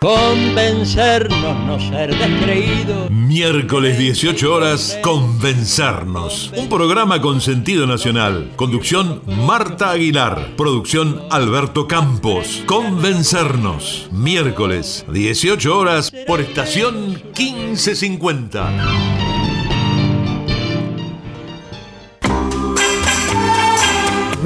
Convencernos, no ser descreídos. Miércoles 18 horas, Convencernos. Un programa con sentido nacional. Conducción Marta Aguilar. Producción Alberto Campos. Convencernos. Miércoles 18 horas por estación 1550.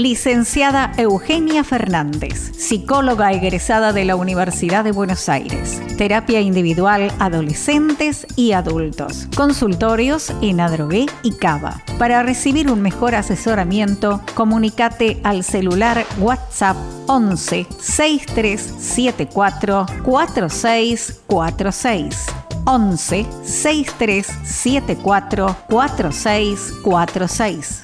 Licenciada Eugenia Fernández, psicóloga egresada de la Universidad de Buenos Aires. Terapia individual adolescentes y adultos. Consultorios en Adrogué y Cava. Para recibir un mejor asesoramiento, comunícate al celular WhatsApp 11 6374 4646. 11 6374 4646.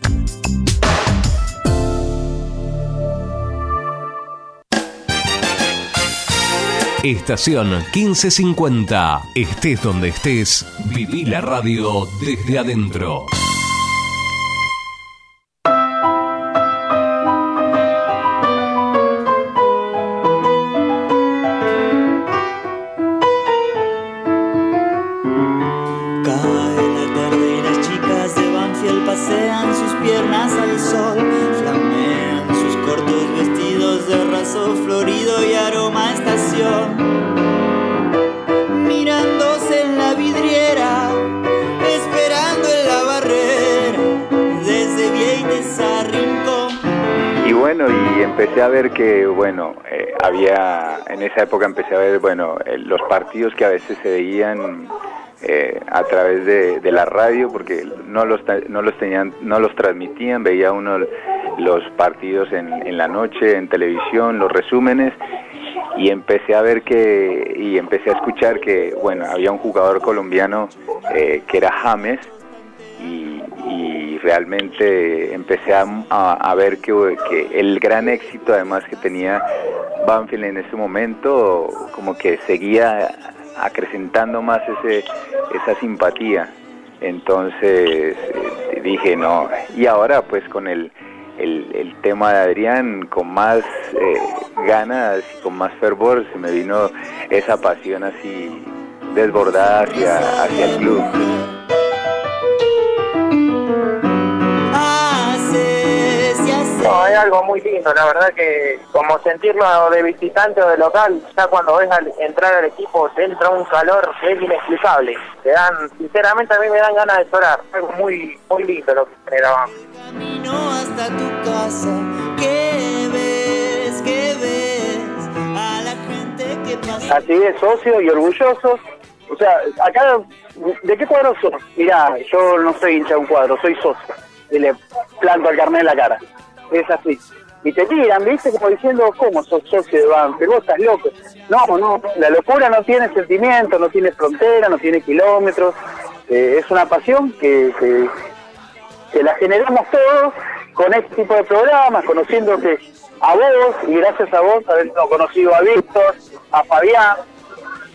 Estación 1550. Estés donde estés, viví la radio desde adentro. Bueno, y empecé a ver que, bueno, eh, había, en esa época empecé a ver, bueno, eh, los partidos que a veces se veían eh, a través de, la radio, porque no los, no los tenían, no los transmitían, veía uno los partidos en, en la noche, en televisión, los resúmenes, y empecé a ver que, y empecé a escuchar que, bueno, había un jugador colombiano eh, que era James, y, y realmente empecé a, a- ver que, que el gran éxito además que tenía Banfield en ese momento como que seguía acrecentando más ese, esa simpatía. Entonces eh, dije, no, y ahora pues con el, el, el tema de Adrián, con más eh, ganas y con más fervor, se me vino esa pasión así desbordada hacia, hacia el club. No, hay algo muy lindo, la verdad que como sentirlo de visitante o de local, ya cuando ves al entrar al equipo te entra un calor que es inexplicable. Te dan, sinceramente a mí me dan ganas de llorar, algo muy, muy lindo lo que generaban. Camino hasta tu casa, ¿qué ves? ¿Qué ves? A la gente que pasa. Así es, socio y orgullosos. O sea, acá, ¿de qué cuadro sos? Mirá, yo no soy hincha de un cuadro, soy socio. Y le planto el carnet en la cara. Es así. Y te tiran, ¿viste? Como diciendo, ¿cómo sos socio de Banfield? Vos estás loco. No, no, la locura no tiene sentimiento, no tiene frontera, no tiene kilómetros. Eh, es una pasión que, que, la generamos todos con este tipo de programas, conociéndote a vos y gracias a vos haber conocido a Víctor, a Fabián,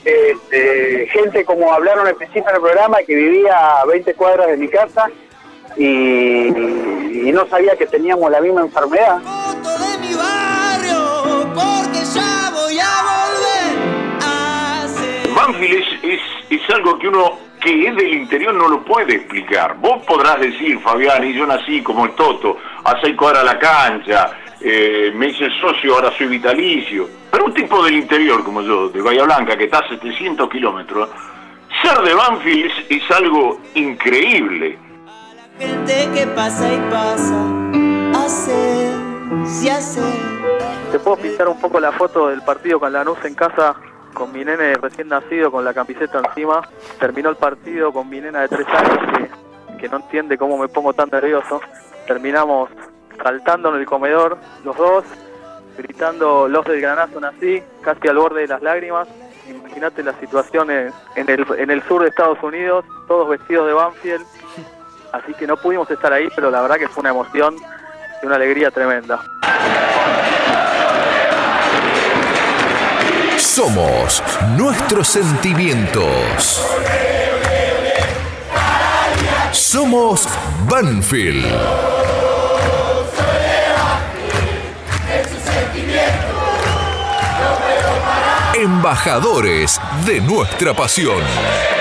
este, gente como hablaron al principio del programa que vivía a 20 cuadras de mi casa y, y no sabía que teníamos la misma enfermedad. Banfield es, es, es algo que uno que es del interior no lo puede explicar. Vos podrás decir, Fabián, y yo nací como el Toto, a seis cuadras a la cancha, eh, me hice socio, ahora soy vitalicio. Pero un tipo del interior como yo, de Bahía Blanca, que está a 700 kilómetros, ser de Banfield es, es algo increíble. Gente que pasa y pasa, hace. Te puedo pintar un poco la foto del partido con Lanús en casa, con mi nene recién nacido, con la camiseta encima. Terminó el partido con mi nena de tres años que, no entiende cómo me pongo tan nervioso. Terminamos saltando en el comedor, los dos, gritando los del granazo así, casi al borde de las lágrimas. Imagínate la el, en el sur de Estados Unidos, todos vestidos de Banfield. Así que no pudimos estar ahí, pero la verdad que fue una emoción y una alegría tremenda. Somos nuestros sentimientos. Somos Banfield. Embajadores de nuestra pasión.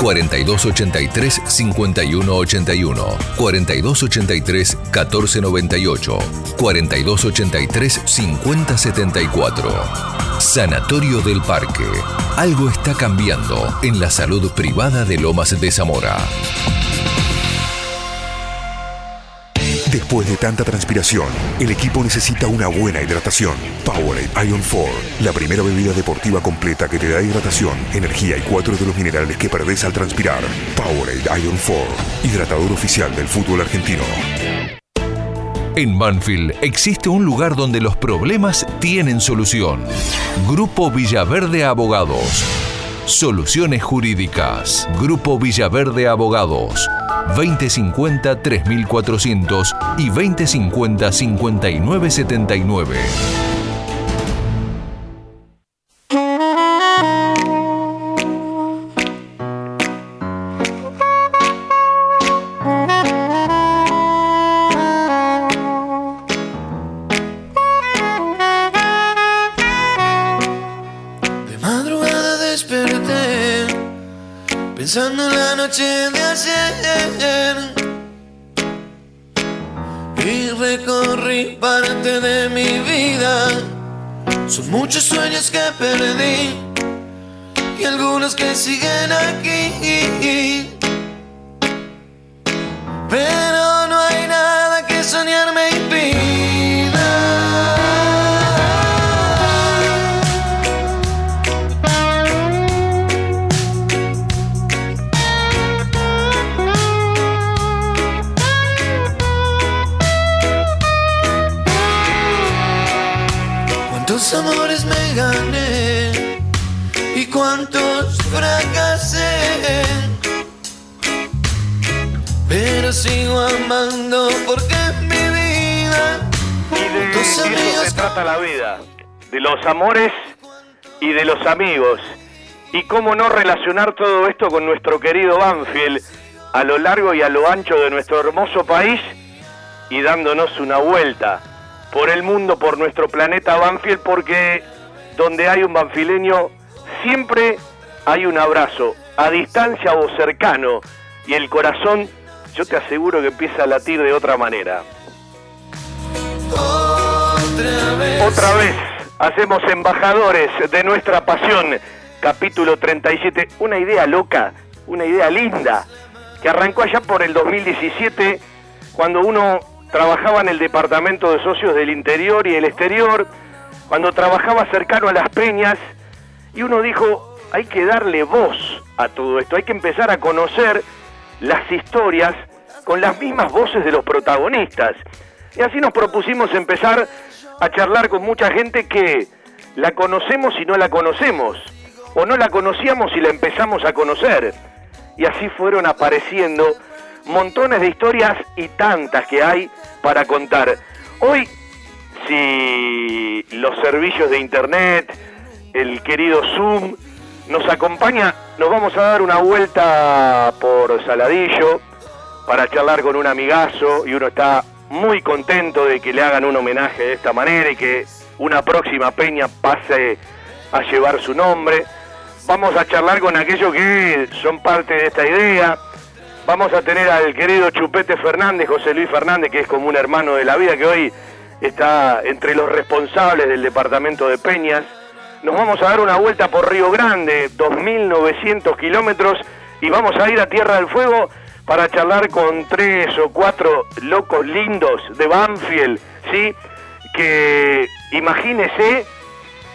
4283-5181, 4283-1498, 4283-5074. Sanatorio del Parque. Algo está cambiando en la salud privada de Lomas de Zamora. Después de tanta transpiración, el equipo necesita una buena hidratación. Powerade Ion 4, la primera bebida deportiva completa que te da hidratación, energía y cuatro de los minerales que perdés al transpirar. Powerade Ion 4, hidratador oficial del fútbol argentino. En Banfield existe un lugar donde los problemas tienen solución. Grupo Villaverde Abogados. Soluciones jurídicas. Grupo Villaverde Abogados. 2050-3400 y 2050-5979. Que perdí y algunos que siguen aquí. De los amores y de los amigos. Y cómo no relacionar todo esto con nuestro querido Banfield a lo largo y a lo ancho de nuestro hermoso país y dándonos una vuelta por el mundo, por nuestro planeta Banfield, porque donde hay un banfileño siempre hay un abrazo, a distancia o cercano, y el corazón, yo te aseguro que empieza a latir de otra manera. Otra vez. Hacemos embajadores de nuestra pasión. Capítulo 37, una idea loca, una idea linda, que arrancó allá por el 2017, cuando uno trabajaba en el Departamento de Socios del Interior y el Exterior, cuando trabajaba cercano a las peñas, y uno dijo, hay que darle voz a todo esto, hay que empezar a conocer las historias con las mismas voces de los protagonistas. Y así nos propusimos empezar a charlar con mucha gente que la conocemos y no la conocemos, o no la conocíamos y la empezamos a conocer. Y así fueron apareciendo montones de historias y tantas que hay para contar. Hoy, si los servicios de Internet, el querido Zoom, nos acompaña, nos vamos a dar una vuelta por Saladillo para charlar con un amigazo y uno está muy contento de que le hagan un homenaje de esta manera y que una próxima peña pase a llevar su nombre. Vamos a charlar con aquellos que son parte de esta idea. Vamos a tener al querido Chupete Fernández, José Luis Fernández, que es como un hermano de la vida, que hoy está entre los responsables del departamento de Peñas. Nos vamos a dar una vuelta por Río Grande, 2.900 kilómetros, y vamos a ir a Tierra del Fuego para charlar con tres o cuatro locos lindos de Banfield, ¿sí? Que imagínese,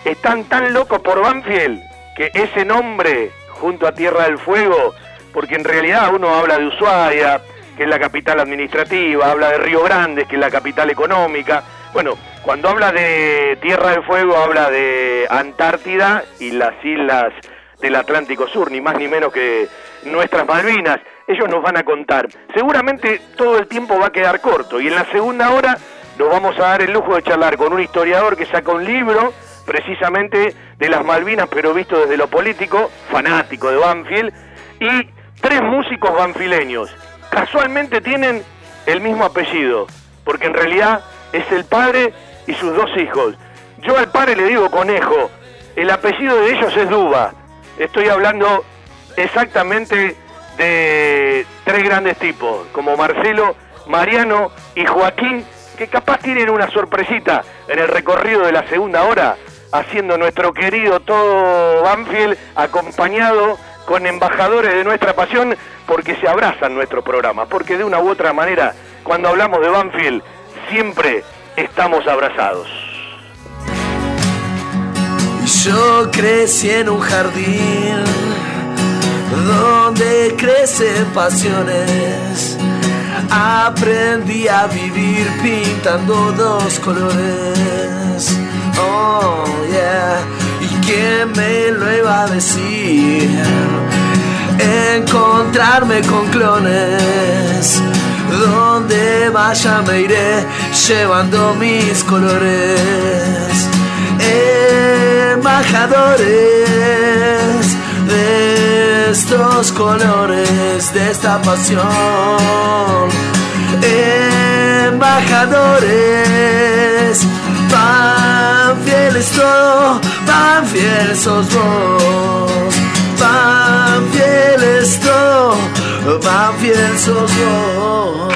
están tan locos por Banfield que ese nombre junto a Tierra del Fuego, porque en realidad uno habla de Ushuaia, que es la capital administrativa, habla de Río Grande, que es la capital económica. Bueno, cuando habla de Tierra del Fuego habla de Antártida y las islas del Atlántico Sur, ni más ni menos que nuestras Malvinas ellos nos van a contar. Seguramente todo el tiempo va a quedar corto y en la segunda hora nos vamos a dar el lujo de charlar con un historiador que saca un libro precisamente de las Malvinas, pero visto desde lo político, fanático de Banfield, y tres músicos banfileños. Casualmente tienen el mismo apellido, porque en realidad es el padre y sus dos hijos. Yo al padre le digo conejo, el apellido de ellos es Duba. Estoy hablando exactamente de tres grandes tipos, como Marcelo, Mariano y Joaquín, que capaz tienen una sorpresita en el recorrido de la segunda hora, haciendo nuestro querido todo Banfield acompañado con embajadores de nuestra pasión, porque se abrazan nuestro programa, porque de una u otra manera, cuando hablamos de Banfield, siempre estamos abrazados. Yo crecí en un jardín donde crecen pasiones. Aprendí a vivir pintando dos colores. Oh, yeah. ¿Y quién me lo iba a decir? Encontrarme con clones. Donde vaya me iré llevando mis colores. Embajadores de estos colores, de esta pasión. Embajadores, pan fieles todo, pan fieles sos vos. Pan fieles todo, pan fieles sos vos.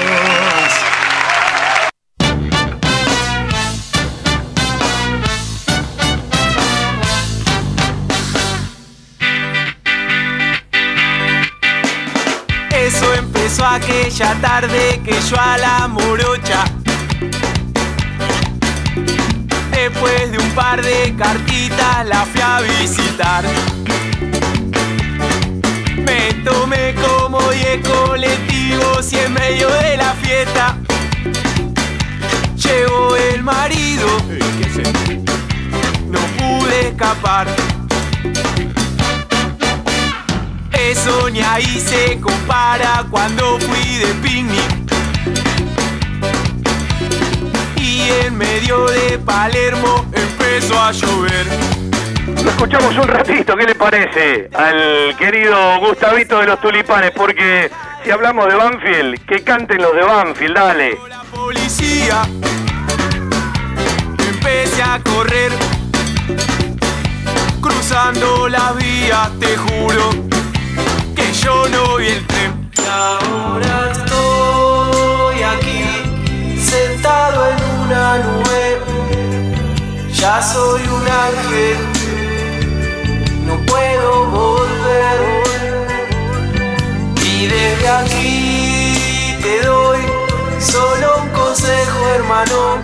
Aquella tarde que yo a la morocha. Después de un par de cartitas la fui a visitar. Me tomé como 10 colectivos y en medio de la fiesta llegó el marido. No pude escapar. Ni ahí se compara cuando fui de picnic. Y en medio de Palermo empezó a llover. Lo escuchamos un ratito, ¿qué le parece al querido Gustavito de los Tulipanes? Porque si hablamos de Banfield, que canten los de Banfield, dale. Policía, empecé a correr. Cruzando la vía, te juro que yo no vi el tren. Y ahora estoy aquí, sentado en una nube. Ya soy un ángel, no puedo volver. Y desde aquí te doy solo un consejo, hermano.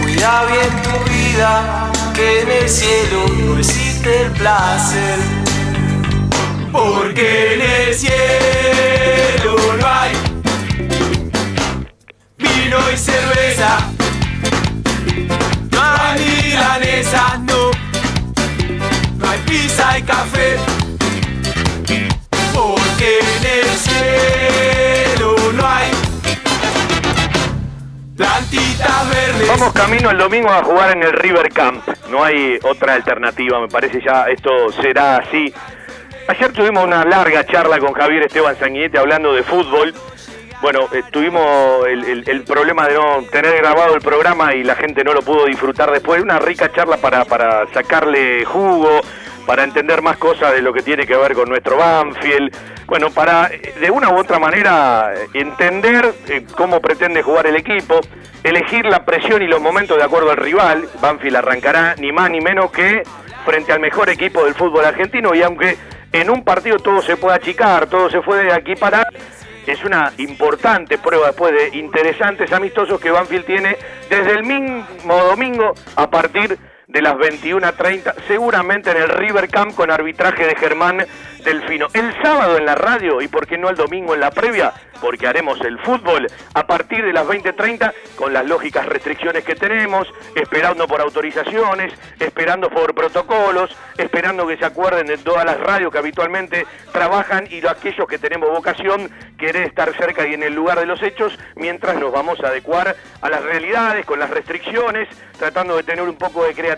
Cuida bien tu vida, que en el cielo no existe el placer. Porque en el cielo no hay vino y cerveza. No hay no. No hay pizza y café. Porque en el cielo no hay plantitas verdes. Vamos camino el domingo a jugar en el River Camp. No hay otra alternativa, me parece ya esto será así. Ayer tuvimos una larga charla con Javier Esteban Sanguinete hablando de fútbol. Bueno, eh, tuvimos el, problema de no tener grabado el programa y la gente no lo pudo disfrutar después. Una rica charla para, para sacarle jugo, para entender más cosas de lo que tiene que ver con nuestro Banfield. Bueno, para eh, de una u otra manera eh, entender eh, cómo pretende jugar el equipo, elegir la presión y los momentos de acuerdo al rival. Banfield arrancará ni más ni menos que frente al mejor equipo del fútbol argentino y aunque en un partido todo se puede achicar, todo se puede aquí parar, es una importante prueba después de interesantes amistosos que Banfield tiene desde el mismo domingo a partir las 21.30, seguramente en el River Camp con arbitraje de Germán Delfino. El sábado en la radio y por qué no el domingo en la previa, porque haremos el fútbol a partir de las 20.30 con las lógicas restricciones que tenemos, esperando por autorizaciones, esperando por protocolos, esperando que se acuerden de todas las radios que habitualmente trabajan y de aquellos que tenemos vocación querer estar cerca y en el lugar de los hechos mientras nos vamos a adecuar a las realidades con las restricciones, tratando de tener un poco de creatividad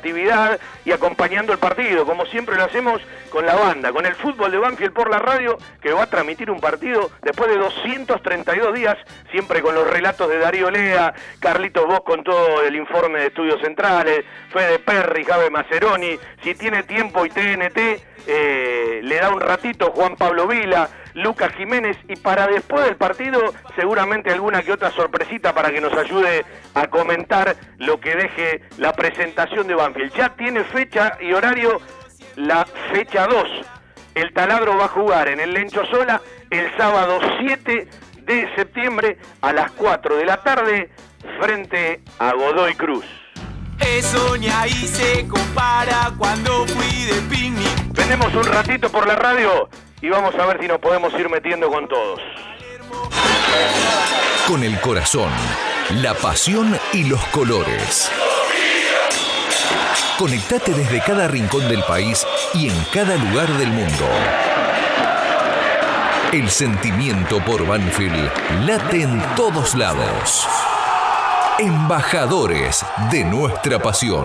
y acompañando el partido, como siempre lo hacemos con la banda, con el fútbol de Banfield por la radio que va a transmitir un partido después de 232 días, siempre con los relatos de Darío Lea, Carlitos Vos con todo el informe de estudios centrales, Fede Perry, Jave Maceroni, si tiene tiempo y TNT, eh, le da un ratito Juan Pablo Vila, Lucas Jiménez y para después del partido seguramente alguna que otra sorpresita para que nos ayude a comentar lo que deje la presentación de Banfield. Ya tiene fecha y horario la fecha 2. El taladro va a jugar en el Lencho Sola el sábado 7 de septiembre a las 4 de la tarde frente a Godoy Cruz. Eso ni ahí se compara cuando fui de picnic. Tenemos un ratito por la radio y vamos a ver si nos podemos ir metiendo con todos. Con el corazón, la pasión y los colores. Conectate desde cada rincón del país y en cada lugar del mundo. El sentimiento por Banfield late en todos lados. Embajadores de nuestra pasión.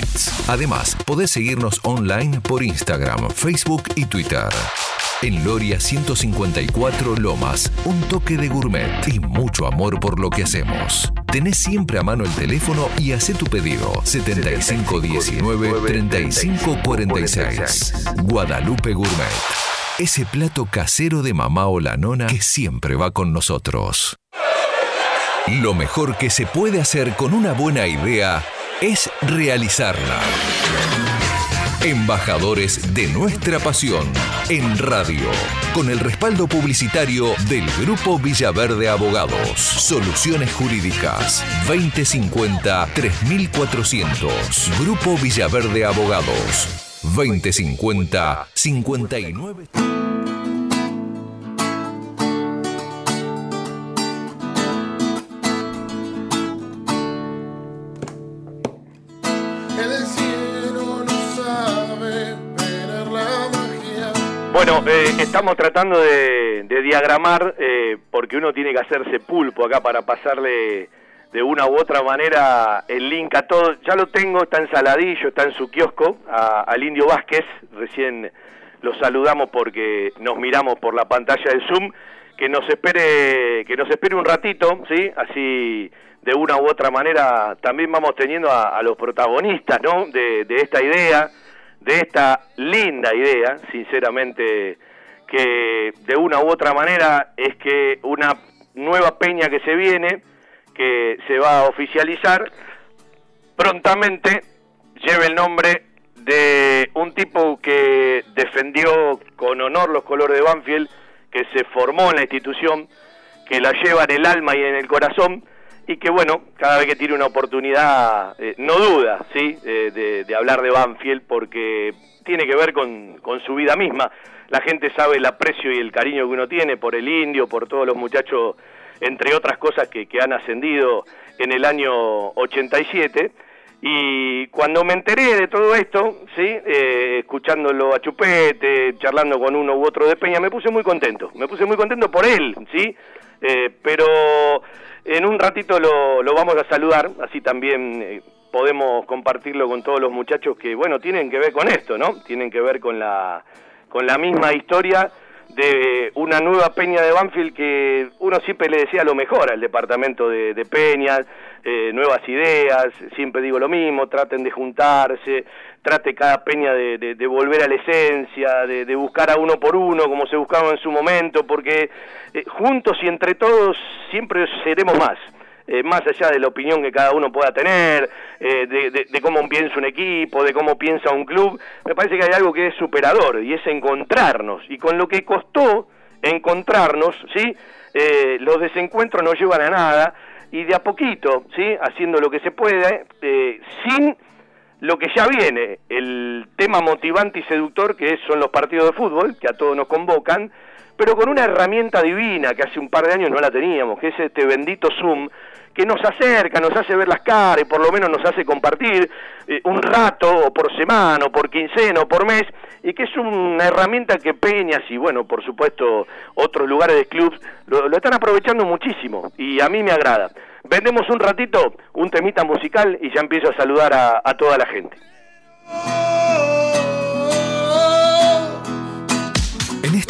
Además, podés seguirnos online por Instagram, Facebook y Twitter. En Loria 154 Lomas, un toque de gourmet y mucho amor por lo que hacemos. Tenés siempre a mano el teléfono y hacé tu pedido 7519-3546. Guadalupe Gourmet. Ese plato casero de mamá o la nona que siempre va con nosotros. Lo mejor que se puede hacer con una buena idea es realizarla. embajadores de nuestra pasión en radio, con el respaldo publicitario del Grupo Villaverde Abogados. Soluciones Jurídicas 2050-3400. Grupo Villaverde Abogados 2050-59. Bueno, eh, estamos tratando de, de diagramar, eh, porque uno tiene que hacerse pulpo acá para pasarle de una u otra manera el link a todo. Ya lo tengo, está en Saladillo, está en su kiosco, a- al Indio Vázquez. Recién lo saludamos porque nos miramos por la pantalla del Zoom. Que nos espere, que nos espere un ratito, ¿sí? Así de una u otra manera también vamos teniendo a, los protagonistas, ¿no? De esta idea, de esta linda idea, sinceramente, que de una u otra manera es que una nueva peña que se viene, que se va a oficializar, prontamente lleve el nombre de un tipo que defendió con honor los colores de Banfield, que se formó en la institución, que la lleva en el alma y en el corazón, y que bueno, cada vez que tiene una oportunidad, eh, no duda, ¿sí? Eh, de, hablar de Banfield, porque tiene que ver con, con su vida misma. La gente sabe el aprecio y el cariño que uno tiene por el indio, por todos los muchachos, entre otras cosas que, han ascendido en el año 87. Y cuando me enteré de todo esto, ¿sí? Eh, escuchándolo a Chupete, charlando con uno u otro de Peña, me puse muy contento. Me puse muy contento por él, ¿sí? Pero en un ratito lo, lo vamos a saludar, así también eh, podemos compartirlo con todos los muchachos que, bueno, tienen que ver con esto, ¿no? Tienen que ver con la, con la misma historia de una nueva Peña de Banfield que uno siempre le decía lo mejor al departamento de, de Peñas, eh, nuevas ideas, siempre digo lo mismo, traten de juntarse, trate cada Peña de, de- de volver a la esencia, de, buscar a uno por uno como se buscaba en su momento, porque eh, juntos y entre todos siempre seremos más. eh, más allá de la opinión que cada uno pueda tener, eh, de, de- cómo piensa un equipo, de cómo piensa un club, me parece que hay algo que es superador y es encontrarnos. Y con lo que costó encontrarnos, ¿sí? Eh, los desencuentros no llevan a nada y de a poquito, ¿sí? Haciendo lo que se puede, sin lo que ya viene, el tema motivante y seductor que son los partidos de fútbol, que a todos nos convocan, pero con una herramienta divina que hace un par de años no la teníamos, que es este bendito Zoom, que nos acerca, nos hace ver las caras y por lo menos nos hace compartir eh, un rato, o por semana, o por quincena, o por mes, y que es una herramienta que Peñas y bueno, por supuesto, otros lugares de clubs lo, están aprovechando muchísimo, y a mí me agrada. Vendemos un ratito, un temita musical, y ya empiezo a saludar a, a toda la gente.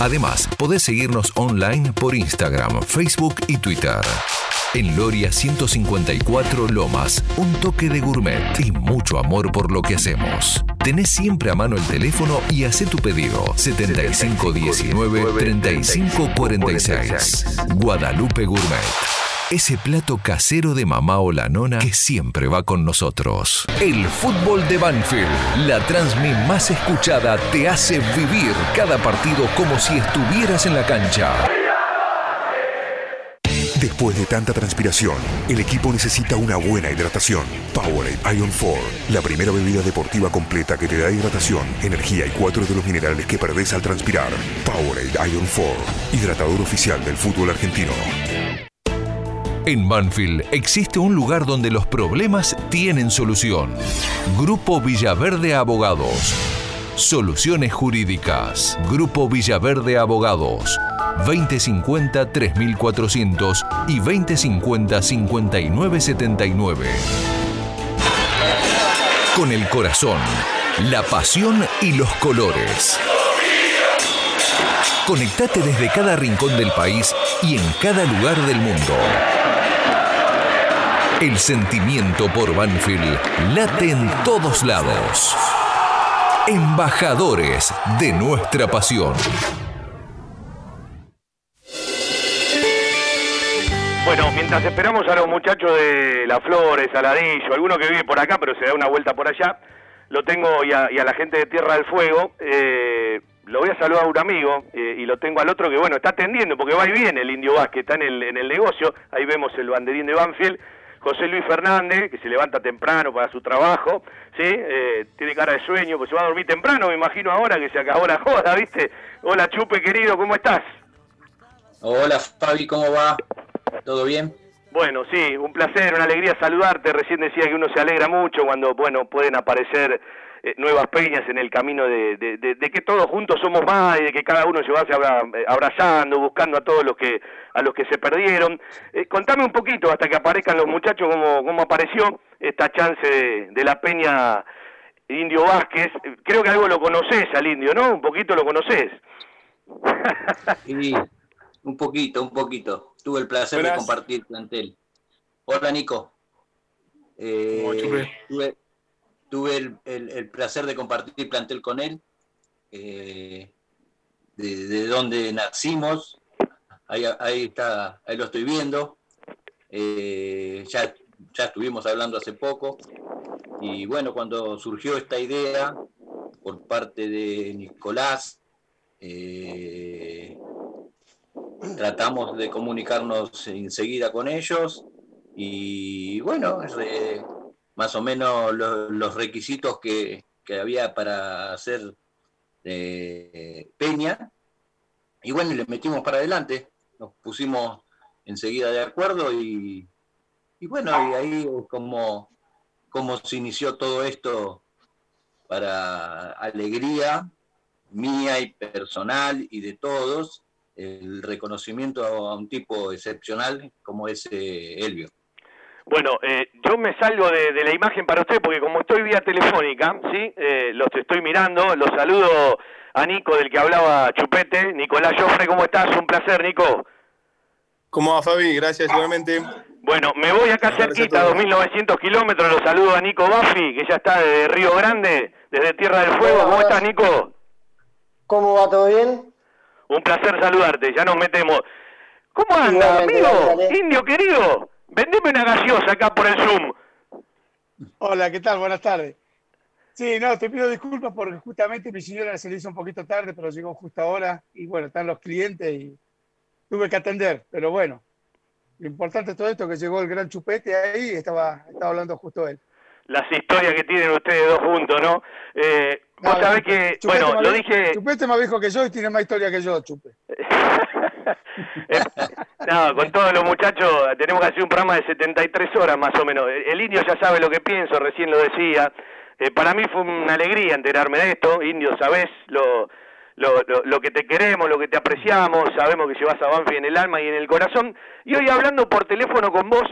Además, podés seguirnos online por Instagram, Facebook y Twitter. En Loria 154 Lomas, un toque de gourmet y mucho amor por lo que hacemos. Tenés siempre a mano el teléfono y hacé tu pedido 7519-3546. Guadalupe Gourmet. Ese plato casero de mamá o la nona que siempre va con nosotros. El fútbol de Banfield, la transmi más escuchada, te hace vivir cada partido como si estuvieras en la cancha. Después de tanta transpiración, el equipo necesita una buena hidratación. Powerade Ion 4, la primera bebida deportiva completa que te da hidratación, energía y cuatro de los minerales que perdés al transpirar. Powerade Ion 4, hidratador oficial del fútbol argentino. En Banfield existe un lugar donde los problemas tienen solución. Grupo Villaverde Abogados. Soluciones Jurídicas. Grupo Villaverde Abogados. 2050-3400 y 2050-5979. Con el corazón, la pasión y los colores. Conectate desde cada rincón del país y en cada lugar del mundo. El sentimiento por Banfield late en todos lados. Embajadores de nuestra pasión. Bueno, mientras esperamos a los muchachos de Las Flores, Saladillo, alguno que vive por acá, pero se da una vuelta por allá, lo tengo y a, y a la gente de Tierra del Fuego, eh, lo voy a saludar a un amigo eh, y lo tengo al otro que, bueno, está atendiendo porque va y viene el Indio Vázquez, está en el, en el negocio, ahí vemos el banderín de Banfield, José Luis Fernández, que se levanta temprano para su trabajo, ¿sí? Eh, tiene cara de sueño, pues se va a dormir temprano, me imagino ahora que se acabó la joda, ¿viste? Hola Chupe, querido, ¿cómo estás? Hola Fabi, ¿cómo va? ¿Todo bien? Bueno, sí, un placer, una alegría saludarte. Recién decía que uno se alegra mucho cuando, bueno, pueden aparecer eh, nuevas peñas en el camino de, de- de- de que todos juntos somos más y de que cada uno se va abra- abrazando, buscando a todos los que a los que se perdieron. Eh, contame un poquito hasta que aparezcan los muchachos cómo, cómo apareció esta chance de, de la peña Indio Vázquez. Creo que algo lo conoces al Indio, ¿no? Un poquito lo conoces. Sí, un poquito, un poquito. Tuve el placer de compartir plantel. Hola Nico. Eh, tuve tuve el, el- placer de compartir plantel con él. eh, de, de donde nacimos. Ahí, ahí está, ahí lo estoy viendo. Eh, ya, ya estuvimos hablando hace poco. Y bueno, cuando surgió esta idea por parte de Nicolás, eh, tratamos de comunicarnos enseguida con ellos y bueno, más o menos lo- los requisitos que, que había para hacer eh, Peña y bueno, le metimos para adelante, nos pusimos enseguida de acuerdo y, y bueno, y ahí como, como se inició todo esto para alegría mía y personal y de todos, el reconocimiento a un tipo excepcional como es eh, Elvio. Bueno, eh, yo me salgo de, de la imagen para usted porque como estoy vía telefónica, ¿sí? Eh, los estoy mirando, los saludo a Nico del que hablaba Chupete, Nicolás Joffre, ¿cómo estás? Un placer, Nico. ¿Cómo va, Fabi? Gracias, igualmente. Bueno, me voy acá cerquita, 2.900 kilómetros, los saludo a Nico Baffi, que ya está desde Río Grande, desde Tierra del Fuego. ¿Cómo estás, Nico? ¿Cómo va? ¿Todo bien? Un placer saludarte, ya nos metemos. ¿Cómo anda, Igualmente, amigo? dale. Indio querido, vendeme una gaseosa acá por el Zoom. Hola, ¿qué tal? Buenas tardes. Sí, no, te pido disculpas porque justamente mi señora se le hizo un poquito tarde, pero llegó justo ahora y bueno, están los clientes y tuve que atender, pero bueno, lo importante de todo esto es que llegó el gran chupete ahí y estaba, estaba hablando justo él. Las historias que tienen ustedes dos juntos, ¿no? Eh, vos No, sabés que, Chupete bueno, lo dije, Chupete más viejo que yo y tiene más historia que yo, Chupe. no, con todos los muchachos tenemos que hacer un programa de 73 horas más o menos. El indio ya sabe lo que pienso, recién lo decía. Eh, para mí fue una alegría enterarme de esto. Indio, sabés lo, lo, lo, lo que te queremos, lo que te apreciamos, sabemos que llevas a Banfi en el alma y en el corazón. Y hoy hablando por teléfono con vos,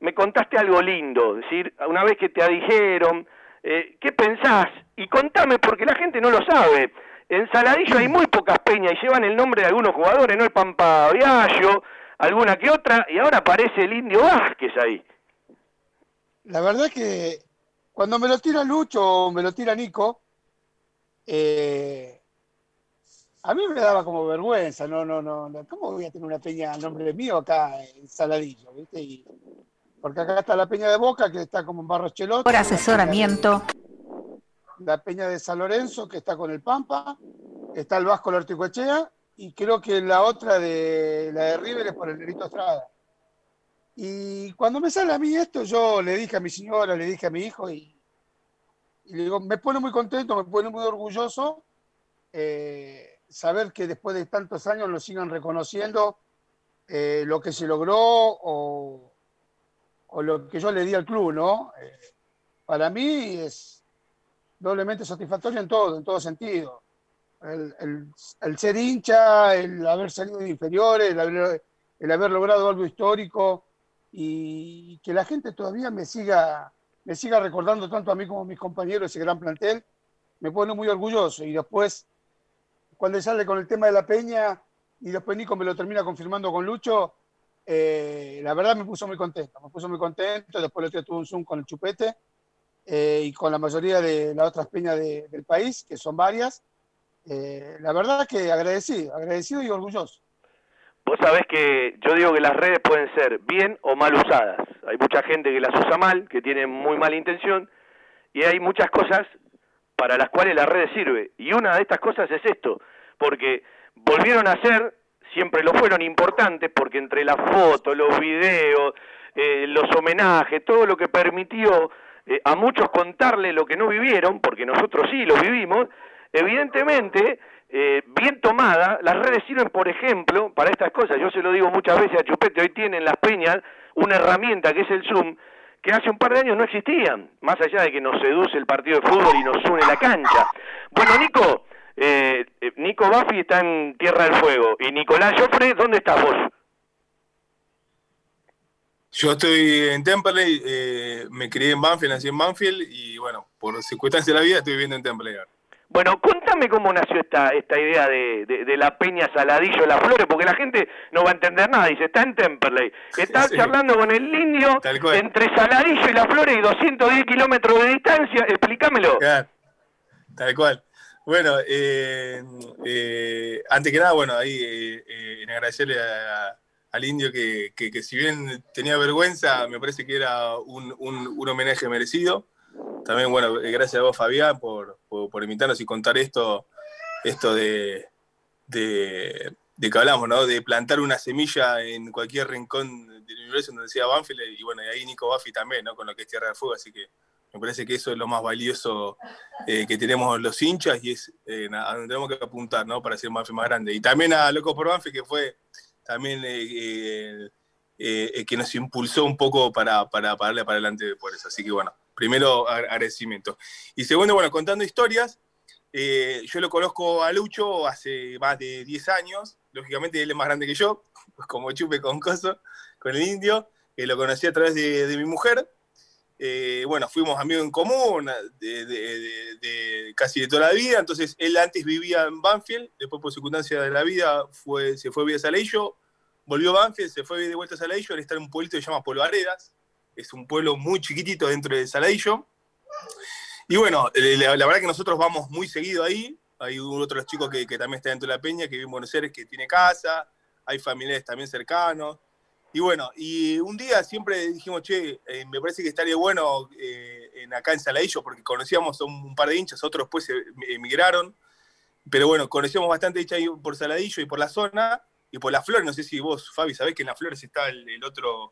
me contaste algo lindo, es decir, una vez que te dijeron, eh, ¿qué pensás? Y contame, porque la gente no lo sabe. En Saladillo hay muy pocas peñas y llevan el nombre de algunos jugadores, ¿no? El Pampa Viallo, alguna que otra, y ahora aparece el Indio Vázquez ahí. La verdad que cuando me lo tira Lucho o me lo tira Nico, eh, a mí me daba como vergüenza, no, no, no, no, ¿cómo voy a tener una peña a nombre mío acá en Saladillo, viste? Y- porque acá está la peña de Boca, que está como en Barrochelote. Por asesoramiento. La peña de San Lorenzo, que está con el Pampa, está el Vasco Lorticoechea, y creo que la otra de la de River es por el Nerito Estrada. Y cuando me sale a mí esto, yo le dije a mi señora, le dije a mi hijo, y, y le digo, me pone muy contento, me pone muy orgulloso eh, saber que después de tantos años lo sigan reconociendo eh, lo que se logró o, o lo que yo le di al club, ¿no? Eh, para mí es doblemente satisfactorio en todo, en todo sentido. El, el- ser hincha, el haber salido de inferiores, el haber, el haber logrado algo histórico y que la gente todavía me siga, me siga recordando tanto a mí como a mis compañeros ese gran plantel, me pone muy orgulloso. Y después, cuando sale con el tema de la peña, y después Nico me lo termina confirmando con Lucho, eh, la verdad me puso muy contento, me puso muy contento. Después lo tuve un Zoom con el Chupete eh, y con la mayoría de las otras peñas de- del país, que son varias. Eh, la verdad que agradecido, agradecido y orgulloso. Vos sabés que yo digo que las redes pueden ser bien o mal usadas. Hay mucha gente que las usa mal, que tiene muy mala intención, y hay muchas cosas para las cuales las redes sirve. Y una de estas cosas es esto, porque volvieron a ser, siempre lo fueron importantes, porque entre las fotos, los videos, eh, los homenajes, todo lo que permitió eh, a muchos contarle lo que no vivieron, porque nosotros sí lo vivimos, evidentemente, eh, bien tomada, las redes sirven, por ejemplo, para estas cosas. Yo se lo digo muchas veces a Chupete, hoy tienen las peñas una herramienta que es el Zoom, que hace un par de años no existían, más allá de que nos seduce el partido de fútbol y nos une la cancha. Bueno, Nico, eh, eh, Nico Baffi está en Tierra del Fuego, y Nicolás Joffre, ¿dónde estás vos? Yo estoy en Temperley, eh, me crié en Banfield, nací en Banfield y bueno, por circunstancias de la vida estoy viviendo en Temperley. ahora. Bueno, contame cómo nació esta, esta idea de, de- de la Peña Saladillo Las Flores, porque la gente no va a entender nada. Dice, está en Temperley, está Sí. charlando con el indio entre Saladillo y Las Flores y 210 kilómetros de distancia. Explícamelo. Claro, tal cual. Bueno, eh, eh, antes que nada, bueno, ahí eh, eh, en agradecerle a- al indio que, que- si bien tenía vergüenza, me parece que era un, un- un homenaje merecido. También, bueno, gracias a vos, Fabián, por, por, invitarnos y contar esto, esto de, de, de que hablamos, ¿no? De plantar una semilla en cualquier rincón del universo donde decía Banfield, y bueno, y ahí Nico Baffi también, ¿no? Con lo que es Tierra del Fuego, así que me parece que eso es lo más valioso eh, que tenemos los hinchas y es eh, a donde tenemos que apuntar, ¿no? Para ser Banfield más grande. Y también a Loco por Banfield, que fue también eh, eh, eh, que nos impulsó un poco para, para, para darle para adelante por eso. Así que bueno, primero ag- agradecimiento. Y segundo, bueno, contando historias, yo lo conozco a Lucho hace más de 10 años, lógicamente él es más grande que yo, pues como chupe con coso, con el indio, lo conocí a través de mi mujer. Eh, bueno, fuimos amigos en común de, de- casi de toda la vida, entonces él antes vivía en Banfield, después por circunstancias de la vida fue, se fue a vivir a Saladillo, volvió a Banfield, se fue de vuelta a Saladillo, él está en un pueblito que se llama Polvaredas, es un pueblo muy chiquitito dentro de Saladillo. Y bueno, la, la verdad que nosotros vamos muy seguido ahí. Hay un otro chico que, que también está dentro de la peña, que vive en Buenos Aires, que tiene casa. Hay familiares también cercanos. Y bueno, y un día siempre dijimos, che, eh, me parece que estaría bueno eh, en acá en Saladillo, porque conocíamos a un, par de hinchas, otros después se- emigraron. Pero bueno, conocíamos bastante hinchas por Saladillo y por la zona, y por las flores. No sé si vos, Fabi, sabés que en las flores está el, el otro,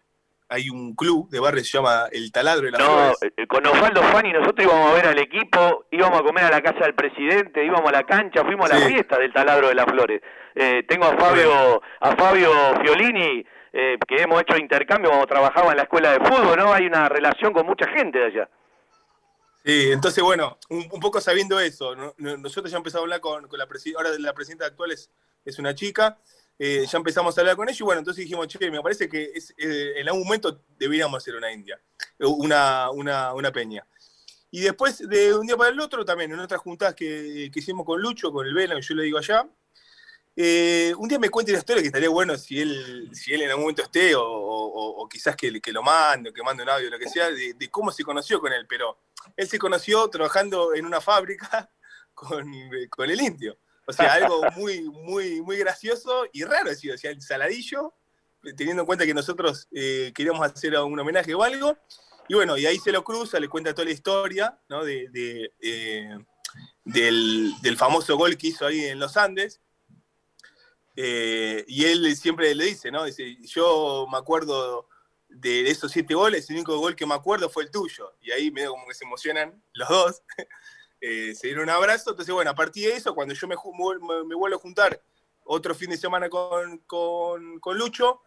hay un club de barrio que se llama El Taladro de las No, Flores. eh, con Osvaldo Fani nosotros íbamos a ver al equipo, íbamos a comer a la casa del presidente, íbamos a la cancha, fuimos a la Sí. fiesta del taladro de las flores. Eh, tengo a Fabio, a Fabio Fiolini, eh, que hemos hecho intercambio cuando trabajaba en la escuela de fútbol, ¿no? Hay una relación con mucha gente de allá. Sí, entonces, bueno, un, poco sabiendo eso, ¿no? No- nosotros ya empezamos a hablar con, la presidenta, ahora la presidenta actual es, es una chica, eh, ya empezamos a hablar con ella y bueno, entonces dijimos, che, me parece que eh, en algún momento deberíamos hacer una India, una, una, una peña. Y después de un día para el otro, también en otras juntadas que, que hicimos con Lucho, con el Vela, que yo le digo allá, eh, un día me cuenta una historia que estaría bueno si él, si él en algún momento esté, o, o- quizás que, que lo mande, que mande un audio, lo que sea, de, de cómo se conoció con él. Pero él se conoció trabajando en una fábrica con, el indio. O sea, algo muy, muy, muy gracioso y raro, así, o sea, el saladillo, teniendo en cuenta que nosotros eh, queríamos hacer un homenaje o algo. Y bueno, y ahí se lo cruza, le cuenta toda la historia, ¿no? De, eh, del, del famoso gol que hizo ahí en los Andes. Eh, y él siempre le dice, ¿no? Dice, yo me acuerdo de esos siete goles, el único gol que me acuerdo fue el tuyo. Y ahí medio como que se emocionan los dos. Eh, se dieron un abrazo. Entonces, bueno, a partir de eso, cuando yo me, me- me vuelvo a juntar otro fin de semana con, con- con Lucho,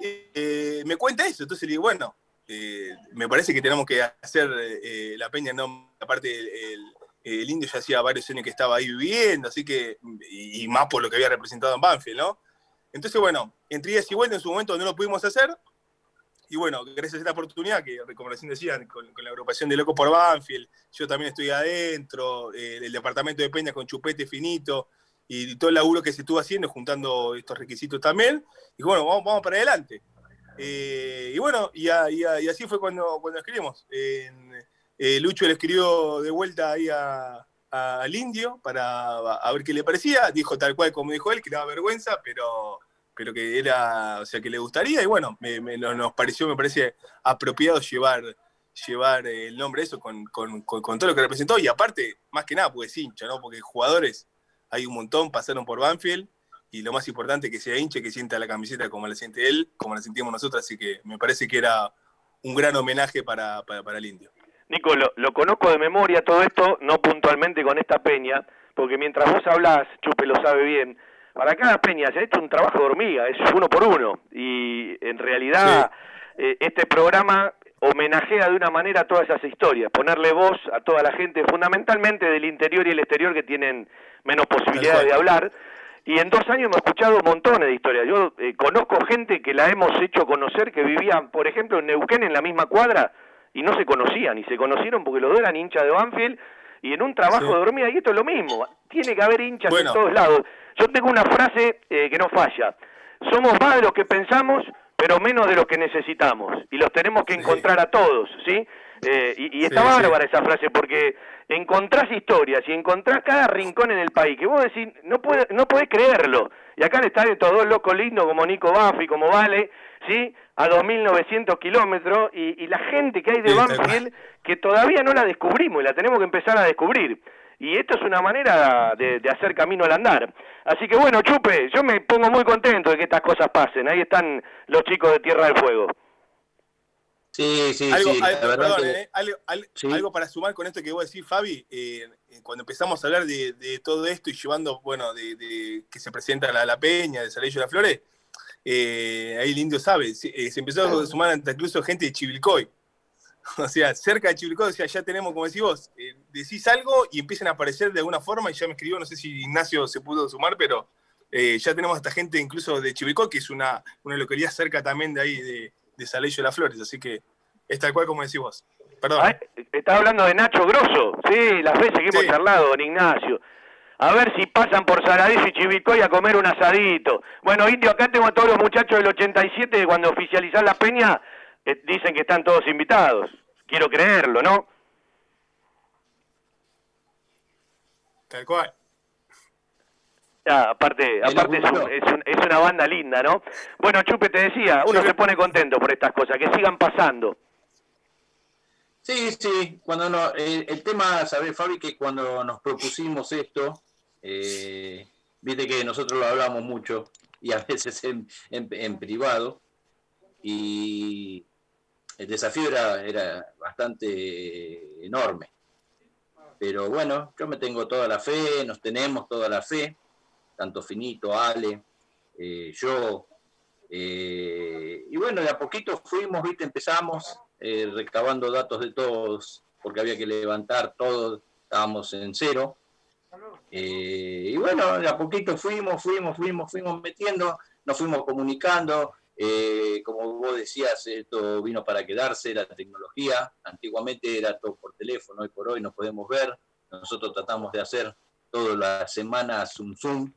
eh, me cuenta eso. Entonces le digo, bueno, me parece que tenemos que hacer la peña, no, aparte el- el indio ya hacía varios años que estaba ahí viviendo, así que, y, más por lo que había representado en Banfield, ¿no? Entonces, bueno, entre idas y vueltas en su momento no lo pudimos hacer, y bueno, gracias a esta oportunidad, que como recién decían, con, con la agrupación de Locos por Banfield, yo también estoy adentro, eh, el departamento de Peña con Chupete Finito, y todo el laburo que se estuvo haciendo, juntando estos requisitos también, y bueno, vamos, vamos para adelante. Eh, y bueno, y, a- y a- y así fue cuando, cuando escribimos. Eh, Lucho le escribió de vuelta ahí a- a- al indio para a ver qué le parecía, dijo tal cual como dijo él, que daba vergüenza, pero pero que era, o sea, que le gustaría, y bueno, me- nos pareció, me parece apropiado llevar, llevar el nombre eso con, con- con- todo lo que representó, y aparte, más que nada, pues es hincha, ¿no? Porque jugadores hay un montón, pasaron por Banfield, y lo más importante que sea hincha, que sienta la camiseta como la siente él, como la sentimos nosotros, así que me parece que era un gran homenaje para, para el indio. Nico, lo, lo conozco de memoria todo esto, no puntualmente con esta peña, porque mientras vos hablás, Chupe lo sabe bien, para cada peña se ha hecho un trabajo de hormiga, es uno por uno, y en realidad eh, este programa homenajea de una manera todas esas historias, ponerle voz a toda la gente, fundamentalmente del interior y el exterior que tienen menos posibilidades de hablar, y en dos años hemos escuchado montones de historias. Yo eh, conozco gente que la hemos hecho conocer, que vivían, por ejemplo, en Neuquén, en la misma cuadra, y no se conocían, y se conocieron porque los dos eran hinchas de Banfield, y en un trabajo Sí. de hormiga, y esto es lo mismo, tiene que haber hinchas Bueno. en todos lados. Yo tengo una frase eh, que no falla, somos más de los que pensamos, pero menos de los que necesitamos, y los tenemos que encontrar a todos, ¿sí? Eh, y, y está sí. bárbara esa frase, porque encontrás historias y encontrás cada rincón en el país, que vos decís, no, puede, no podés creerlo. Y acá le están estos dos locos lindos como Nico Baffi, como Vale, ¿sí? A 2.900 kilómetros, y, y la gente que hay de Banfield, que todavía no la descubrimos y la tenemos que empezar a descubrir. Y esto es una manera de, de hacer camino al andar. Así que bueno, Chupe, yo me pongo muy contento de que estas cosas pasen. Ahí están los chicos de Tierra del Fuego. Sí, sí, algo, sí, perdón, que- eh, algo, Sí. algo para sumar con esto que vos decís, Fabi, eh, eh, cuando empezamos a hablar de, de todo esto y llevando, bueno, de, de que se presenta la, la peña, de Salillo de las Flores, eh, ahí el indio sabe, se, eh, se empezó a sumar hasta incluso gente de Chivilcoy. O sea, cerca de Chivilcoy, o sea, ya tenemos, como decís vos, eh, decís algo y empiezan a aparecer de alguna forma, y ya me escribió, no sé si Ignacio se pudo sumar, pero eh, ya tenemos hasta gente incluso de Chivilcoy, que es una, una localidad cerca también de ahí, de, de Salillo de las Flores, así que es tal cual como decís vos. Perdón. Ah, Estás hablando de Nacho Grosso. Sí, las veces que hemos charlado, don Ignacio. A ver si pasan por Saladillo y Chivicoy a comer un asadito. Bueno, Indio, acá tengo a todos los muchachos del 87 que cuando oficializan la peña eh, dicen que están todos invitados. Quiero creerlo, ¿no? Tal cual. Aparte, aparte es, un- es un- es una banda linda, ¿no? Bueno, Chupe, te decía, uno se pone contento por estas cosas, que sigan pasando. Sí, sí, cuando no, eh, el tema, sabés, Fabi, que cuando nos propusimos esto, eh, viste que nosotros lo hablamos mucho y a veces en, en- en privado, y el desafío era, era bastante enorme. Pero bueno, yo me tengo toda la fe, nos tenemos toda la fe, tanto Finito, Ale, eh, yo, eh, y bueno, de a poquito fuimos, viste, empezamos eh, recabando datos de todos, porque había que levantar todo, estábamos en cero. Eh, y bueno, de a poquito fuimos, fuimos, fuimos, fuimos metiendo, nos fuimos comunicando. como vos decías, esto vino para quedarse, la tecnología. Antiguamente era todo por teléfono, hoy por hoy nos podemos ver. Nosotros tratamos de hacer todas las semanas un Zoom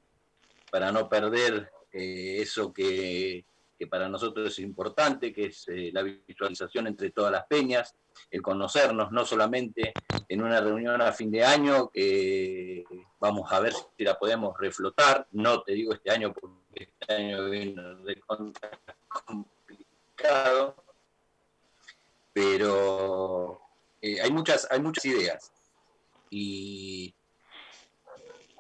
para no perder eh, eso que, que para nosotros es importante, que es eh, la visualización entre todas las peñas, el conocernos, no solamente en una reunión a fin de año, que vamos a ver si la podemos reflotar, no te digo este año porque este año viene recontra complicado, pero eh, hay, muchas, hay muchas ideas. Y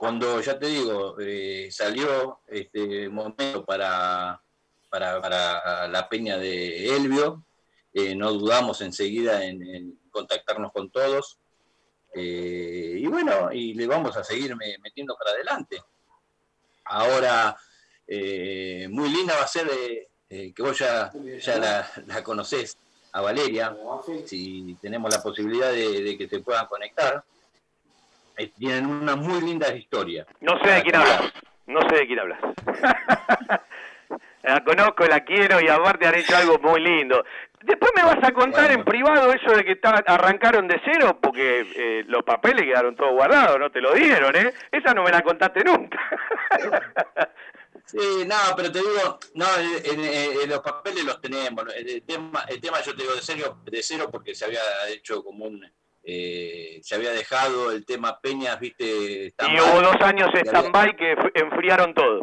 cuando, ya te digo, eh, salió este momento para, para, para la peña de Elvio, eh, no dudamos enseguida en, contactarnos con todos. eh, y bueno, y le vamos a seguir me- metiendo para adelante. Ahora, muy linda va a ser que vos ya, ya la, la conocés a Valeria, si tenemos la posibilidad de, que se puedan conectar. Eh, tienen una muy linda historia. No sé de quién hablas. No sé de quién hablas. La conozco, la quiero y aparte han hecho algo muy lindo. Después me vas a contar en privado eso de que arrancaron de cero porque eh, los papeles quedaron todos guardados, no te lo dieron, ¿eh? Esa no me la contaste nunca. Sí, no, pero te digo, no, en, en- en los papeles los tenemos. El, el tema, el tema yo te digo de serio, de cero porque se había hecho como un, eh, se había dejado el tema Peñas, viste. y hubo dos años stand-by que enfriaron todo.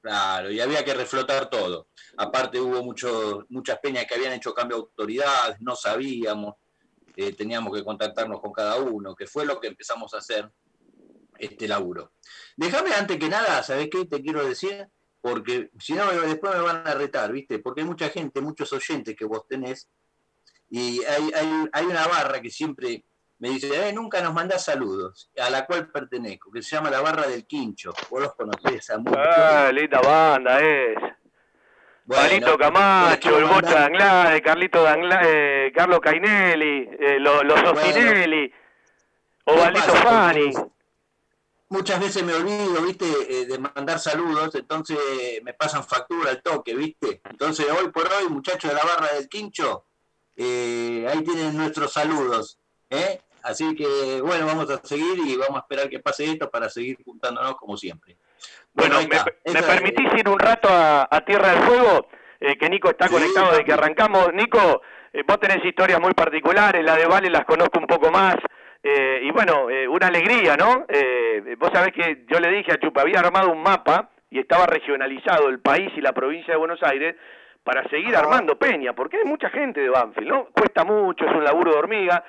Claro, y había que reflotar todo. Aparte hubo muchos, muchas peñas que habían hecho cambio de autoridad, no sabíamos, eh, teníamos que contactarnos con cada uno, que fue lo que empezamos a hacer este laburo. Déjame antes que nada, ¿sabés qué te quiero decir? Porque si no, después me van a retar, ¿viste? Porque hay mucha gente, muchos oyentes que vos tenés, y hay, hay, hay una barra que siempre me dice, eh, nunca nos mandás saludos, a la cual pertenezco, que se llama la barra del Quincho. Vos los conocés a muchos. Ah, linda banda es. Bueno, Palito Camacho, el Bocha mandar- Anglade, Carlito Danglade, Carlos Cainelli, eh, lo- los Ocinelli, Ovalito pasa? Fani. Muchas veces me olvido, viste, eh, de mandar saludos, entonces me pasan factura al toque, viste. Entonces hoy por hoy, muchachos de la barra del Quincho, eh, ahí tienen nuestros saludos, ¿eh? Así que bueno, vamos a seguir y vamos a esperar que pase esto para seguir juntándonos como siempre. Bueno, ¿me, me permitís ir un rato a, a Tierra del Fuego? Eh, que Nico está Sí, conectado desde que arrancamos. Nico, eh, vos tenés historias muy particulares, la de Vale las conozco un poco más. eh, y bueno, eh, una alegría, ¿no? Eh, vos sabés que yo le dije a Chupa, había armado un mapa y estaba regionalizado el país y la provincia de Buenos Aires para seguir armando Peña, porque hay mucha gente de Banfield, ¿no? Cuesta mucho, es un laburo de hormiga.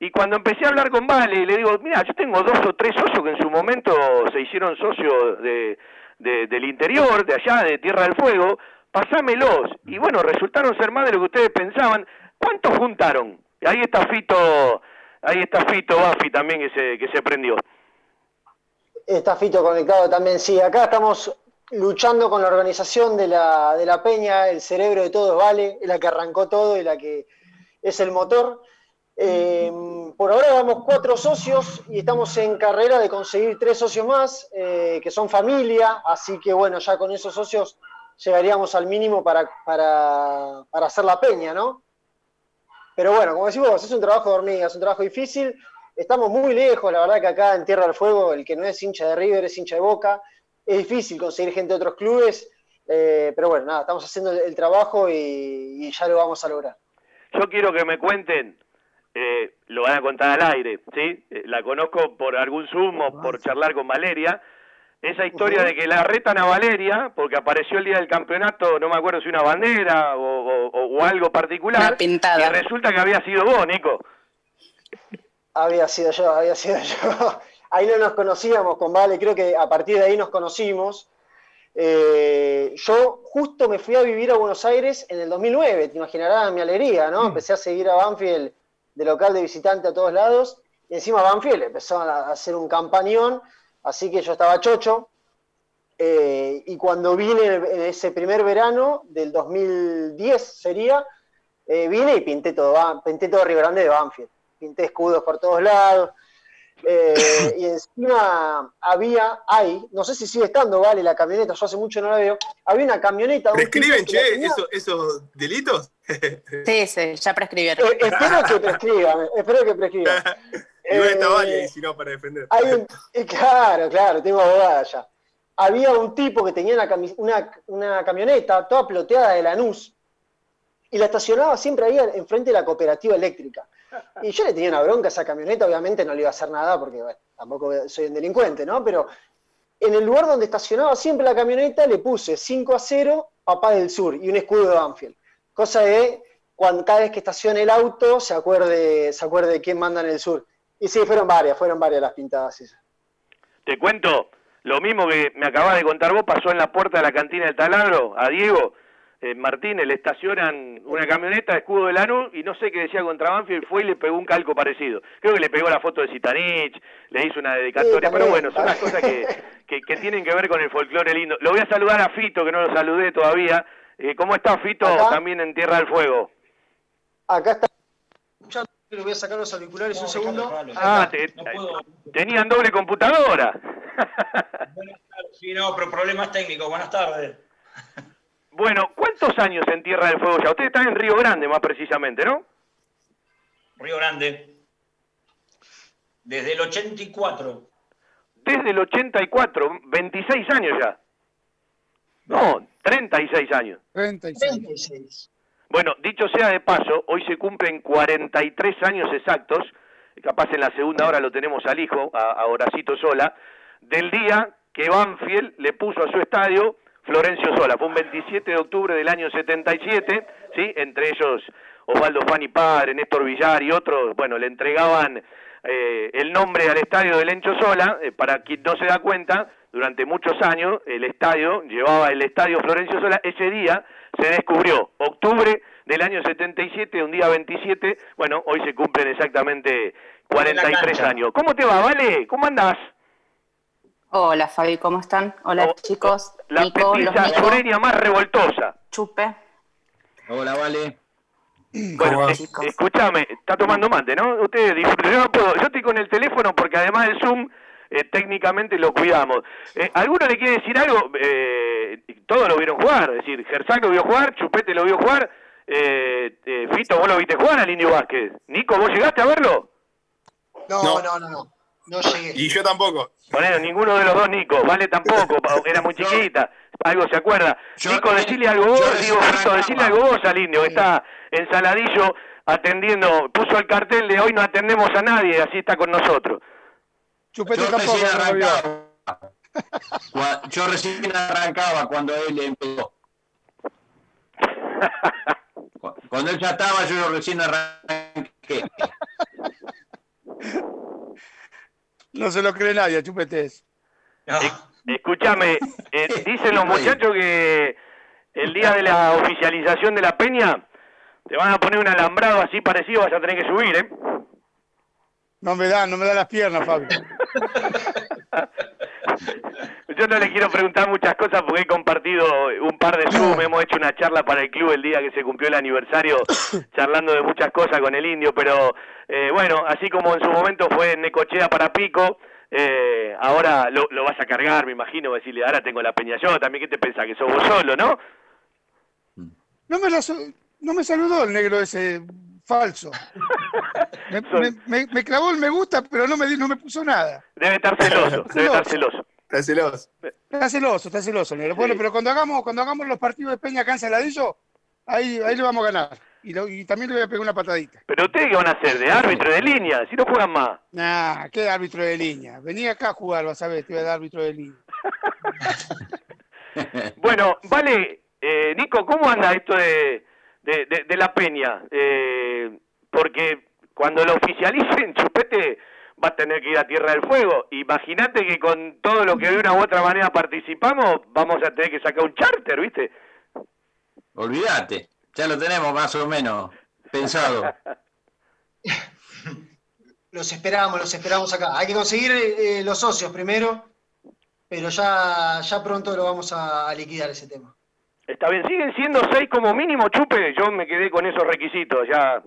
Y cuando empecé a hablar con Vale, le digo, mira, yo tengo dos o tres socios que en su momento se hicieron socios de, de- del interior, de allá, de Tierra del Fuego, pasámelos. Y bueno, resultaron ser más de lo que ustedes pensaban. ¿Cuántos juntaron? Y ahí está Fito, ahí está Fito Baffi también que se, que se prendió. Está Fito conectado también, sí. Acá estamos luchando con la organización de la, de la peña, el cerebro de todos vale, es la que arrancó todo y la que es el motor. Eh, por ahora damos cuatro socios y estamos en carrera de conseguir tres socios más, eh, que son familia, así que bueno, ya con esos socios llegaríamos al mínimo para, para, para hacer la peña, ¿no? Pero bueno, como decís vos, es un trabajo de hormiga, es un trabajo difícil. Estamos muy lejos, la verdad que acá en Tierra del Fuego, el que no es hincha de River es hincha de Boca. Es difícil conseguir gente de otros clubes, eh, pero bueno, nada, estamos haciendo el, el trabajo y, y ya lo vamos a lograr. Yo quiero que me cuenten, eh, lo van a contar al aire, ¿sí? Eh, la conozco por algún Zoom o por charlar con Valeria. Esa historia de que la retan a Valeria porque apareció el día del campeonato, no me acuerdo si una bandera o, o- o algo particular. Una pintada. Y resulta que había sido vos, Nico. Había sido yo, había sido yo. Ahí no nos conocíamos con Vale, creo que a partir de ahí nos conocimos. Eh, yo justo me fui a vivir a Buenos Aires en el 2009, te imaginarás mi alegría, ¿no? Empecé a seguir a Banfield de local de visitante a todos lados, y encima Banfield empezó a hacer un campañón, así que yo estaba chocho. Eh, y cuando vine en ese primer verano del 2010 sería, eh, vine y pinté todo, pinté todo Río Grande de Banfield. Pinté escudos por todos lados. Eh, y encima había, hay, no sé si sigue estando, vale, la camioneta, yo hace mucho no la veo. Había una camioneta. ¿Prescriben, che, tenía- eso- esos delitos? Sí, sí, ya prescribieron. Eh, espero que prescriban, espero que prescriban. Igual está Eh, Valle, y si no, para defender. Hay un- claro, claro, tengo abogada ya. Había un tipo que tenía una, cami- una, una camioneta toda ploteada de Lanús y la estacionaba siempre ahí enfrente de la cooperativa eléctrica. Y yo le tenía una bronca a esa camioneta, obviamente no le iba a hacer nada porque tampoco soy un delincuente, ¿no? Pero en el lugar donde estacionaba siempre la camioneta le puse 5 a 0, Papá del Sur y un escudo de Banfield. Cosa de cuando cada vez que estacione el auto se acuerde, se acuerde de quién manda en el sur. Y sí, fueron varias, fueron varias las pintadas. Te cuento, lo mismo que me acabas de contar vos pasó en la puerta de la cantina del Taladro, a Diego eh, Martínez, le estacionan una camioneta, escudo de Lanús, y no sé qué decía contra Banfield, fue y le pegó un calco parecido. Creo que le pegó la foto de Zitanich, le hizo una dedicatoria, Sí, pero bueno, son las cosas que, que, que tienen que ver con el folclore lindo. Lo voy a saludar a Fito, que no lo saludé todavía. Eh, ¿Cómo está Fito Acá. también en Tierra del Fuego? Acá está. escuchando, Le voy a sacar los auriculares un segundo. Ah, te- tenían doble computadora. Sí, no, pero problemas técnicos. Buenas tardes. Bueno, ¿cuántos años en Tierra del Fuego ya? Usted está en Río Grande, más precisamente, ¿no? Río Grande. Desde el 84. Desde el 84, 26 años ya. No, 36 años. 36. Bueno, dicho sea de paso, hoy se cumplen 43 años exactos, capaz en la segunda hora lo tenemos al hijo, a, a Horacito Sola, del día que Banfield le puso a su estadio Florencio Sola. Fue un 27 de octubre del año 77, ¿sí? Entre ellos Osvaldo Fani Padre, Néstor Villar y otros, bueno, le entregaban eh, el nombre al estadio del Lencho Sola, eh, para quien no se da cuenta, durante muchos años el estadio llevaba el estadio Florencio Sola, ese día se descubrió, octubre del año 77, un día 27, bueno, hoy se cumplen exactamente 43 años. ¿Cómo te va, Vale? ¿Cómo andás? Hola Fabi, ¿cómo están? Hola chicos. La Nico, los Nico, más revoltosa. Chupe. Hola, Vale. Bueno, es- escúchame, está tomando mate, ¿no? Usted disfrute, yo no puedo, yo estoy con el teléfono porque además del Zoom eh, técnicamente lo cuidamos. Eh, ¿Alguno le quiere decir algo? Eh, todos lo vieron jugar, es decir, Gersak lo vio jugar, Chupete lo vio jugar, eh, eh, Fito, vos lo viste jugar al Indio Vázquez. Nico, ¿vos llegaste a verlo? No, No. no, no, no. No llegué. Y yo tampoco. Bueno, ninguno de los dos Nico, Vale tampoco, era muy chiquita, algo se acuerda. Nico, decile algo vos, digo, Fito, decile algo vos al Indio, que está en Saladillo atendiendo, puso el cartel de hoy no atendemos a nadie, así está con nosotros. Chupete Yo tampoco. recién arrancaba. Yo recién arrancaba cuando él empezó. Cu- Cuando él ya estaba, yo recién arranqué. No se lo cree nadie, Chupete es. Escúchame, eh, dicen los muchachos que el día de la oficialización de la peña te van a poner un alambrado así parecido, vas a tener que subir, ¿eh? No me da, no me da las piernas, Fabio. Yo no le quiero preguntar muchas cosas porque he compartido un par de Zoom, hemos hecho una charla para el club el día que se cumplió el aniversario, charlando de muchas cosas con el indio, pero eh, bueno, así como en su momento fue Necochea para Pico, eh, ahora lo, lo vas a cargar, me imagino, decirle, ahora tengo la peña yo, también, ¿qué te pensás? Que sos vos solo, ¿no? No me, la no me saludó el negro ese falso. Me, me- me- me clavó el me gusta, pero no me, no me puso nada. Debe estar celoso, debe estar celoso. Está celoso. Está celoso, está celoso. Bueno, pero cuando hagamos, cuando hagamos los partidos de Peña Saladillo, ahí, ahí le vamos a ganar. Y, lo- y también le voy a pegar una patadita. Pero ustedes qué van a hacer, de árbitro de línea, si no juegan más. Nah, qué árbitro de línea. Vení acá a jugar, vas a ver, te voy a dar árbitro de línea. Bueno, vale, eh, Nico, ¿cómo anda esto de, de, de- de la peña? Eh, porque cuando lo oficialicen, Chupete va a tener que ir a Tierra del Fuego. Imagínate que con todo lo que de una u otra manera participamos, vamos a tener que sacar un charter, ¿viste? Olvídate, ya lo tenemos más o menos pensado. Los esperamos, los esperamos acá. Hay que conseguir eh, los socios primero, pero ya, ya pronto lo vamos a, a liquidar ese tema. Está bien, siguen siendo seis como mínimo, Chupe. Yo me quedé con esos requisitos, ya.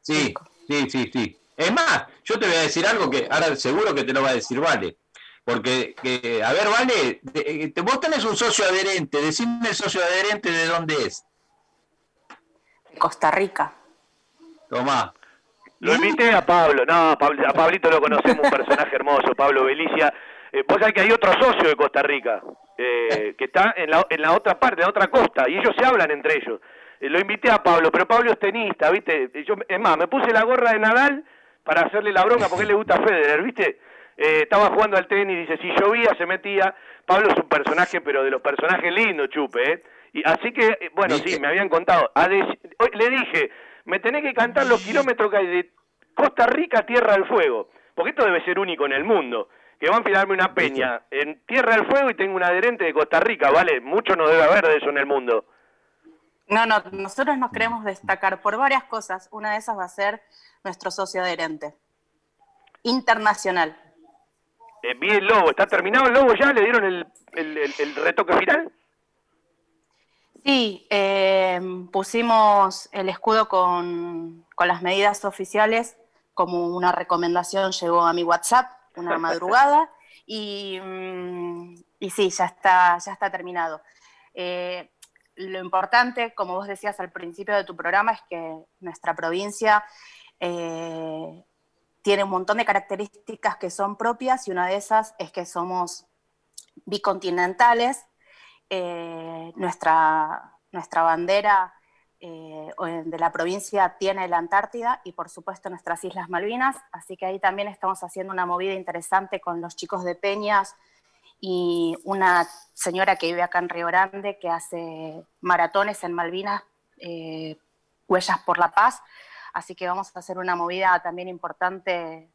Sí, sí, sí, sí. Es más, yo te voy a decir algo que ahora seguro que te lo va a decir Vale. Porque, que, a ver, Vale, de- te- vos tenés un socio adherente, decime el socio adherente de dónde es. De Costa Rica. Tomá. Lo invité a Pablo, no, Pablo- a Pablito lo conocemos, un personaje hermoso, Pablo Belicia. Eh, vos sabés que hay otro socio de Costa Rica, eh, que está en la, en la otra parte, en la otra costa, y ellos se hablan entre ellos. Eh, lo invité a Pablo, pero Pablo es tenista, ¿viste? Eh, Yo, es más, me puse la gorra de Nadal para hacerle la bronca porque a él le gusta Federer, ¿viste? Eh, estaba jugando al tenis, dice, si llovía se metía. Pablo es un personaje, pero de los personajes lindos, chupe, ¿eh? Y así que, eh, bueno, sí, me habían contado. A hoy le dije, me tenés que cantar los kilómetros que hay de Costa Rica a Tierra del Fuego, porque esto debe ser único en el mundo. Que van a filarme una peña en Tierra del Fuego y tengo un adherente de Costa Rica, ¿vale? Mucho no debe haber de eso en el mundo. No, no, nosotros nos queremos destacar por varias cosas. Una de esas va a ser nuestro socio adherente. Internacional. Eh, vi el lobo, ¿está terminado el lobo ya? ¿Le dieron el, el- el- el retoque final? Sí, eh, pusimos el escudo con, con las medidas oficiales como una recomendación, llegó a mi WhatsApp una madrugada y, mm, y sí, ya está, ya está terminado. Eh, lo importante, como vos decías al principio de tu programa, es que nuestra provincia eh, tiene un montón de características que son propias y una de esas es que somos bicontinentales. Eh, nuestra, nuestra bandera eh, de la provincia tiene la Antártida y por supuesto nuestras Islas Malvinas, así que ahí también estamos haciendo una movida interesante con los chicos de Peñas y una señora que vive acá en Río Grande que hace maratones en Malvinas, eh, Huellas por la Paz, así que vamos a hacer una movida también importante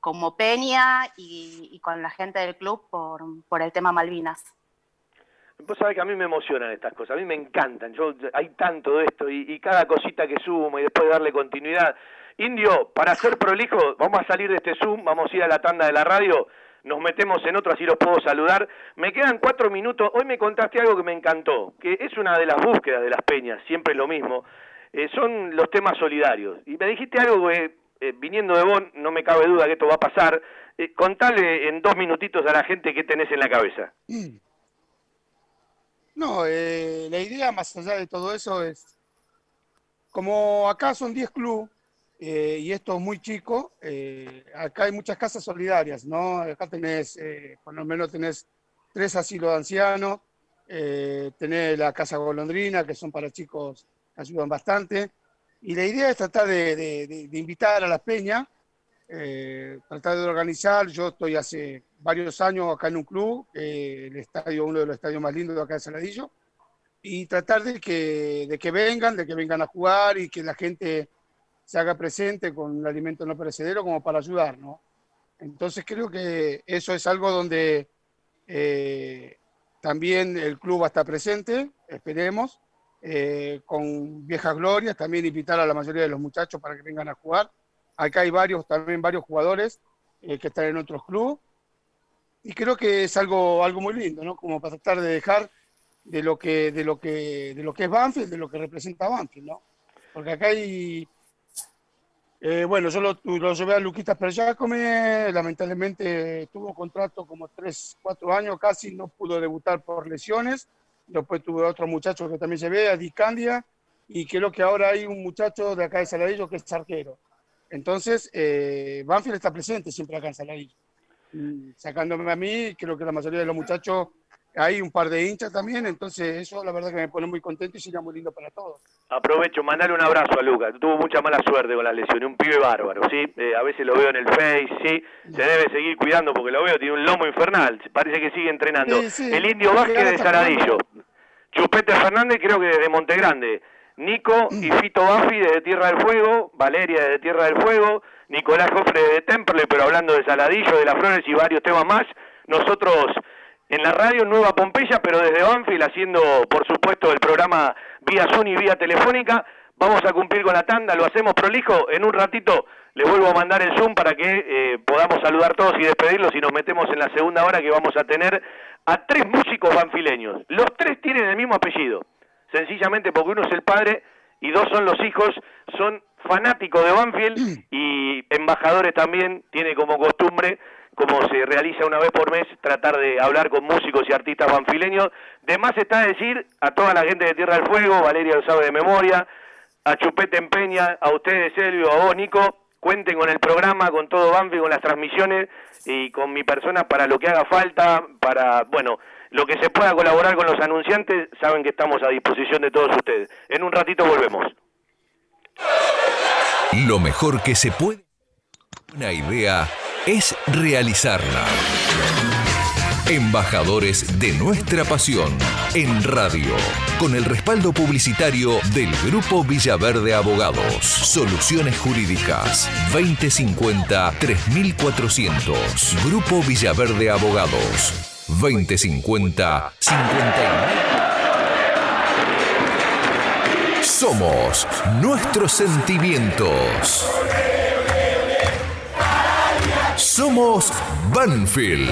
como Peña y, con la gente del club por el tema Malvinas. Vos sabés que a mí me emocionan estas cosas, a mí me encantan, yo hay tanto de esto y, cada cosita que sumo y después darle continuidad. Indio, para ser prolijo, vamos a salir de este Zoom, vamos a ir a la tanda de la radio, nos metemos en otro, así los puedo saludar. Me quedan cuatro minutos, hoy me contaste algo que me encantó, que es una de las búsquedas de las peñas, siempre lo mismo, eh, son los temas solidarios. Y me dijiste algo que, eh, viniendo de Bonn, no me cabe duda que esto va a pasar, eh, contale en dos minutitos a la gente qué tenés en la cabeza. No, eh, la idea más allá de todo eso es, como acá son 10 clubes eh, y esto es muy chico, eh, acá hay muchas casas solidarias, ¿no? Acá tenés, por lo menos tenés tres asilos de ancianos, tenés la Casa Golondrina, que son para chicos ayudan bastante, y la idea es tratar de, invitar a las peñas, tratar de organizar, yo estoy hace varios años acá en un club, el estadio, uno de los estadios más lindos de acá de Saladillo, y tratar de que, de que vengan, de que vengan a jugar y que la gente se haga presente con el alimento no perecedero como para ayudar, ¿no? Entonces creo que eso es algo donde eh, también el club va a estar presente, esperemos, eh, con viejas glorias, también invitar a la mayoría de los muchachos para que vengan a jugar. Acá hay varios, también varios jugadores eh, que están en otros clubes y creo que es algo, algo muy lindo, ¿no? Como para tratar de dejar de lo que, de lo que, de lo que es Banfield, de lo que representa Banfield, ¿no? Porque acá hay, eh, bueno, yo lo, lo, llevé a Luquitas Perjacome, lamentablemente tuvo contrato como 3, 4 años casi, no pudo debutar por lesiones. Después tuve otro muchacho que también llevé, a Dicandia, y creo que ahora hay un muchacho de acá de Saladillo que es arquero. Entonces, eh, Banfield está presente siempre acá en Saladillo sacándome a mí, creo que la mayoría de los muchachos, hay un par de hinchas también, entonces eso la verdad que me pone muy contento y sería muy lindo para todos. Aprovecho, mandale un abrazo a Lucas, tuvo mucha mala suerte con las lesiones, un pibe bárbaro, ¿sí? Eh, a veces lo veo en el Face, ¿sí? Se debe seguir cuidando porque lo veo, tiene un lomo infernal, parece que sigue entrenando. el Indio Vázquez de Saradillo, Chupete Fernández creo que de Montegrande, Nico y Fito Baffi de Tierra del Fuego, Valeria de Tierra del Fuego, Nicolás Jofre de Temple, pero hablando de Saladillo, de las Flores y varios temas más. Nosotros en la radio Nueva Pompeya, pero desde Banfield, haciendo, por supuesto, el programa vía Zoom y vía telefónica. Vamos a cumplir con la tanda, lo hacemos prolijo. En un ratito le vuelvo a mandar el Zoom para que eh, podamos saludar todos y despedirlos y nos metemos en la segunda hora que vamos a tener a tres músicos banfileños. Los tres tienen el mismo apellido, sencillamente porque uno es el padre y dos son los hijos, son fanáticos de Banfield y embajadores también, tiene como costumbre, como se realiza una vez por mes, tratar de hablar con músicos y artistas banfileños. De más está decir a toda la gente de Tierra del Fuego, Valeria lo sabe de memoria, a Chupete Empeña, a ustedes Silvio, a vos Nico, cuenten con el programa, con todo Banfield, con las transmisiones y con mi persona para lo que haga falta, para, bueno, lo que se pueda colaborar con los anunciantes, saben que estamos a disposición de todos ustedes. En un ratito volvemos. Lo mejor que se puede una idea es realizarla. Embajadores de nuestra pasión en radio, con el respaldo publicitario del Grupo Villaverde Abogados. Soluciones Jurídicas 2050-3400. Grupo Villaverde Abogados 2050 59 somos nuestros sentimientos. Somos Banfield.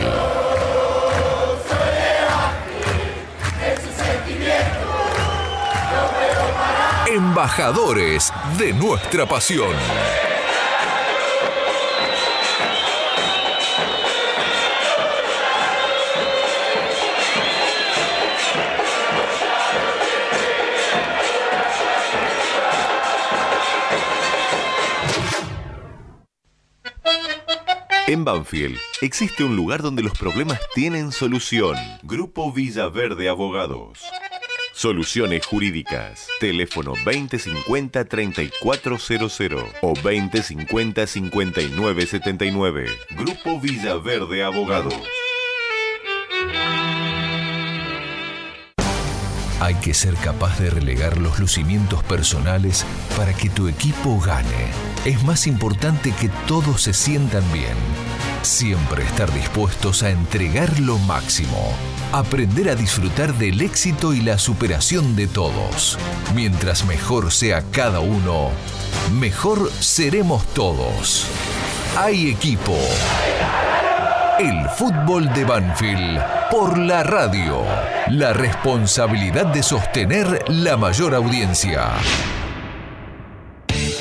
Embajadores de nuestra pasión. En Banfield existe un lugar donde los problemas tienen solución. Grupo Villaverde Abogados. Soluciones jurídicas. Teléfono 2050-3400 o 2050-5979. Grupo Villaverde Abogados. Hay que ser capaz de relegar los lucimientos personales para que tu equipo gane. Es más importante que todos se sientan bien. Siempre estar dispuestos a entregar lo máximo. Aprender a disfrutar del éxito y la superación de todos. Mientras mejor sea cada uno, mejor seremos todos. Hay equipo. El fútbol de Banfield por la radio. La responsabilidad de sostener la mayor audiencia.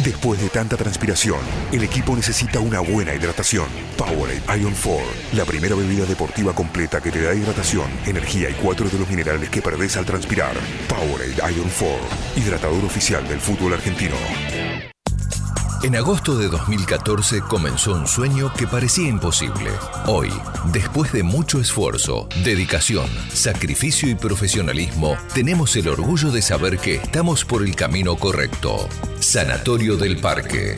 Después de tanta transpiración, el equipo necesita una buena hidratación. Powerade Ion 4, la primera bebida deportiva completa que te da hidratación, energía y cuatro de los minerales que perdés al transpirar. Powerade Ion 4, hidratador oficial del fútbol argentino. En agosto de 2014 comenzó un sueño que parecía imposible. Hoy, después de mucho esfuerzo, dedicación, sacrificio y profesionalismo, tenemos el orgullo de saber que estamos por el camino correcto. Sanatorio del Parque.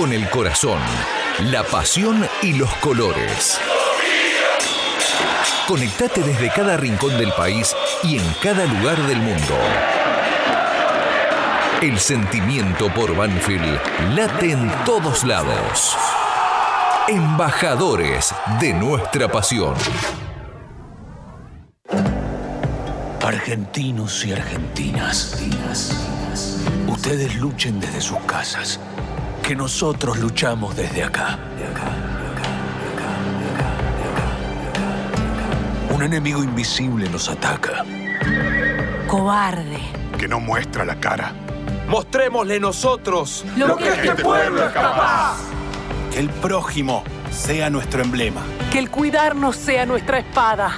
Con el corazón, la pasión y los colores. Conectate desde cada rincón del país y en cada lugar del mundo. El sentimiento por Banfield late en todos lados. Embajadores de nuestra pasión. Argentinos y argentinas, ustedes luchen desde sus casas, que nosotros luchamos desde acá. Un enemigo invisible nos ataca. Cobarde. Que no muestra la cara. Mostrémosle nosotros Lo que este pueblo es capaz. Que el prójimo sea nuestro emblema. Que el cuidarnos sea nuestra espada.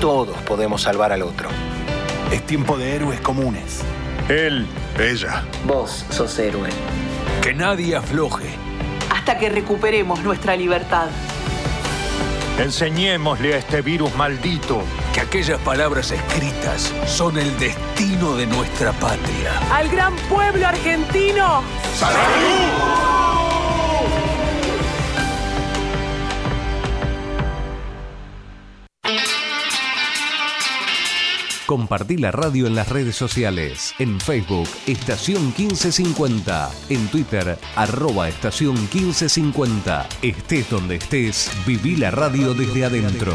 Todos podemos salvar al otro. Es tiempo de héroes comunes. Él, ella. Vos sos héroe. Que nadie afloje. Hasta que recuperemos nuestra libertad. Enseñémosle a este virus maldito que aquellas palabras escritas son el destino de nuestra patria. Al gran pueblo argentino. Compartí la radio en las redes sociales. En Facebook, Estación 1550. En Twitter, arroba Estación 1550. Estés donde estés, viví la radio desde adentro.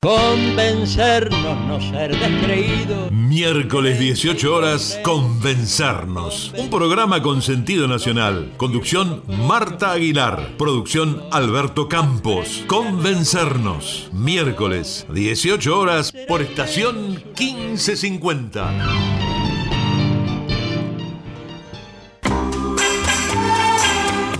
Convencernos, no ser descreído. Miércoles 18 horas, Convencernos. Un programa con sentido nacional. Conducción Marta Aguilar. Producción Alberto Campos. Convencernos. Miércoles 18 horas por estación 1550.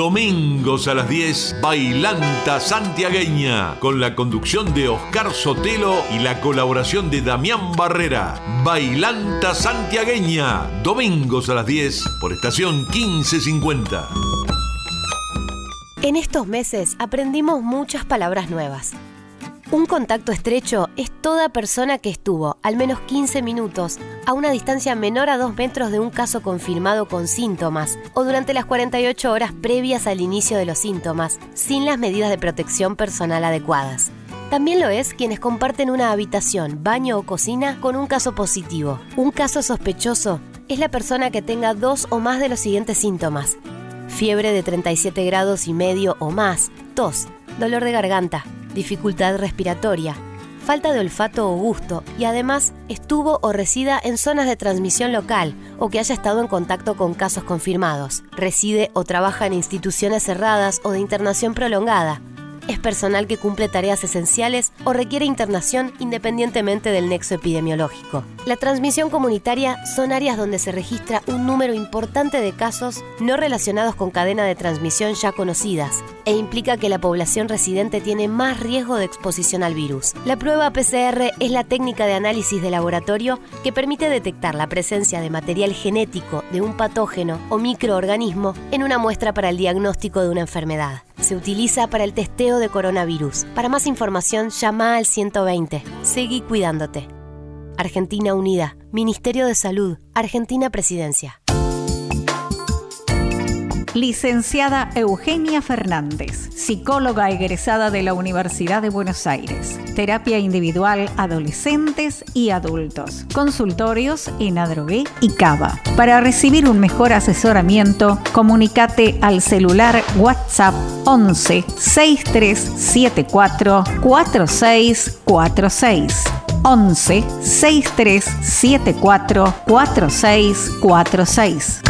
Domingos a las 10, Bailanta Santiagueña, con la conducción de Oscar Sotelo y la colaboración de Damián Barrera. Bailanta Santiagueña, domingos a las 10, por estación 1550. En estos meses aprendimos muchas palabras nuevas. Un contacto estrecho es toda persona que estuvo al menos 15 minutos a una distancia menor a 2 metros de un caso confirmado con síntomas o durante las 48 horas previas al inicio de los síntomas, sin las medidas de protección personal adecuadas. También lo es quienes comparten una habitación, baño o cocina con un caso positivo. Un caso sospechoso es la persona que tenga dos o más de los siguientes síntomas. Fiebre de 37 grados y medio o más, tos, dolor de garganta, dificultad respiratoria, falta de olfato o gusto y además estuvo o resida en zonas de transmisión local o que haya estado en contacto con casos confirmados, reside o trabaja en instituciones cerradas o de internación prolongada, es personal que cumple tareas esenciales o requiere internación independientemente del nexo epidemiológico. La transmisión comunitaria son áreas donde se registra un número importante de casos no relacionados con cadena de transmisión ya conocidas e implica que la población residente tiene más riesgo de exposición al virus. La prueba PCR es la técnica de análisis de laboratorio que permite detectar la presencia de material genético de un patógeno o microorganismo en una muestra para el diagnóstico de una enfermedad. Se utiliza para el testeo de coronavirus. Para más información, llama al 120. Seguí cuidándote. Argentina Unida, Ministerio de Salud, Argentina Presidencia. Licenciada Eugenia Fernández, psicóloga egresada de la Universidad de Buenos Aires. Terapia individual adolescentes y adultos. Consultorios en Adrogué y Cava. Para recibir un mejor asesoramiento, comunicate al celular WhatsApp 11 6374 4646. 11 6374 4646.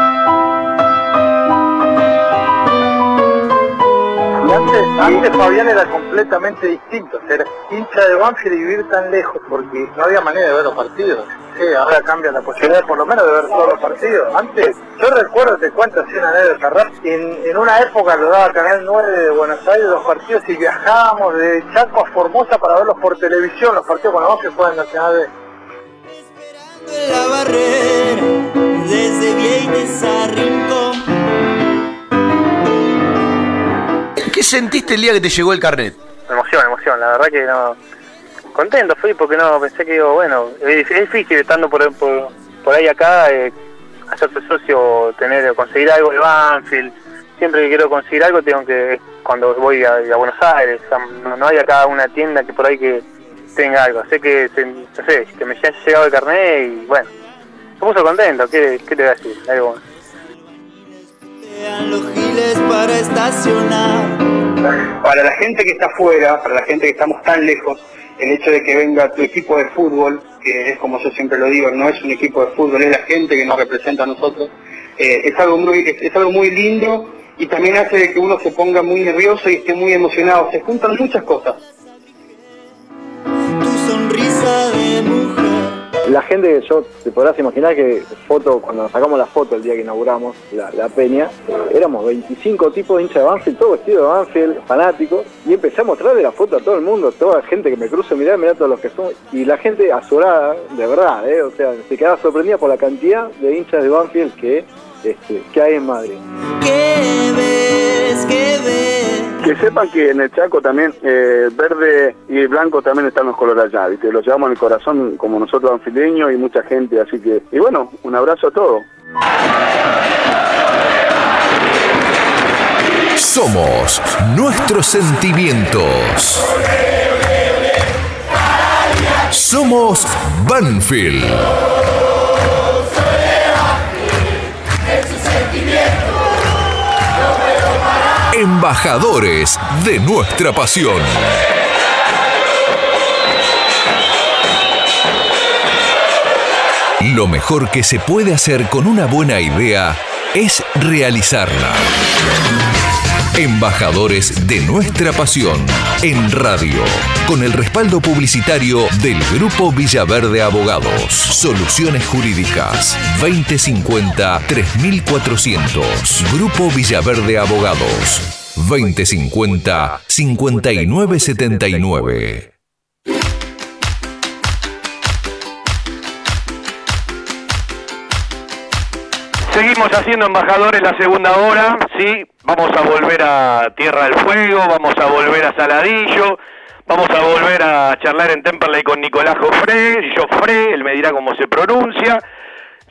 Antes, antes Fabián era completamente distinto, ser hincha de Banfield y vivir tan lejos porque no había manera de ver los partidos. Sí, ahora cambia la posibilidad por lo menos de ver todos los partidos. Antes, yo recuerdo, te cuento así una anécdota rap, en, en una época lo daba Canal 9 de Buenos Aires los partidos y viajábamos de Chaco a Formosa para verlos por televisión, los partidos con la que juegan en Nacional B. la barrera desde Vieites ¿Qué sentiste el día que te llegó el carnet? Emoción, emoción, la verdad que no. Contento fui porque no pensé que bueno, es, difícil estando por, por, por ahí acá, eh, hacerse socio, tener, conseguir algo de Banfield. Siempre que quiero conseguir algo tengo que, cuando voy a, Buenos Aires, no, no hay acá una tienda que por ahí que tenga algo. Sé que, no sé, que me haya llegado el carnet y bueno, me puso contento, ¿qué, qué te voy a decir? Algo. Los giles para estacionar. Para la gente que está afuera, para la gente que estamos tan lejos, el hecho de que venga tu equipo de fútbol, que es como yo siempre lo digo, no es un equipo de fútbol, es la gente que nos representa a nosotros, eh, es, algo muy, es, es algo muy lindo y también hace de que uno se ponga muy nervioso y esté muy emocionado. Se juntan muchas cosas. Sonrisa de mujer. La gente, yo te podrás imaginar que foto, cuando sacamos la foto el día que inauguramos la, la peña, éramos 25 tipos de hinchas de Banfield, todo vestido de Banfield, fanáticos, y empecé a mostrarle la foto a todo el mundo, toda la gente que me cruce, mirá, mirá todos los que son, y la gente azorada, de verdad, ¿eh? o sea, se quedaba sorprendida por la cantidad de hinchas de Banfield que, este, que hay en Madrid. ¿Qué ves? ¿Qué ves? Que sepan que en el Chaco también eh, verde y blanco también están los colores allá, ¿viste? Los llevamos en el corazón como nosotros anfileños y mucha gente, así que, y bueno, un abrazo a todos. Somos nuestros sentimientos. Somos Banfield. Embajadores de nuestra pasión. Lo mejor que se puede hacer con una buena idea es realizarla. Embajadores de nuestra pasión en radio, con el respaldo publicitario del Grupo Villaverde Abogados. Soluciones Jurídicas 2050-3400. Grupo Villaverde Abogados 2050-5979. Seguimos haciendo embajadores la segunda hora, sí, vamos a volver a Tierra del Fuego, vamos a volver a Saladillo, vamos a volver a charlar en Temperley con Nicolás Joffre, Joffre, él me dirá cómo se pronuncia.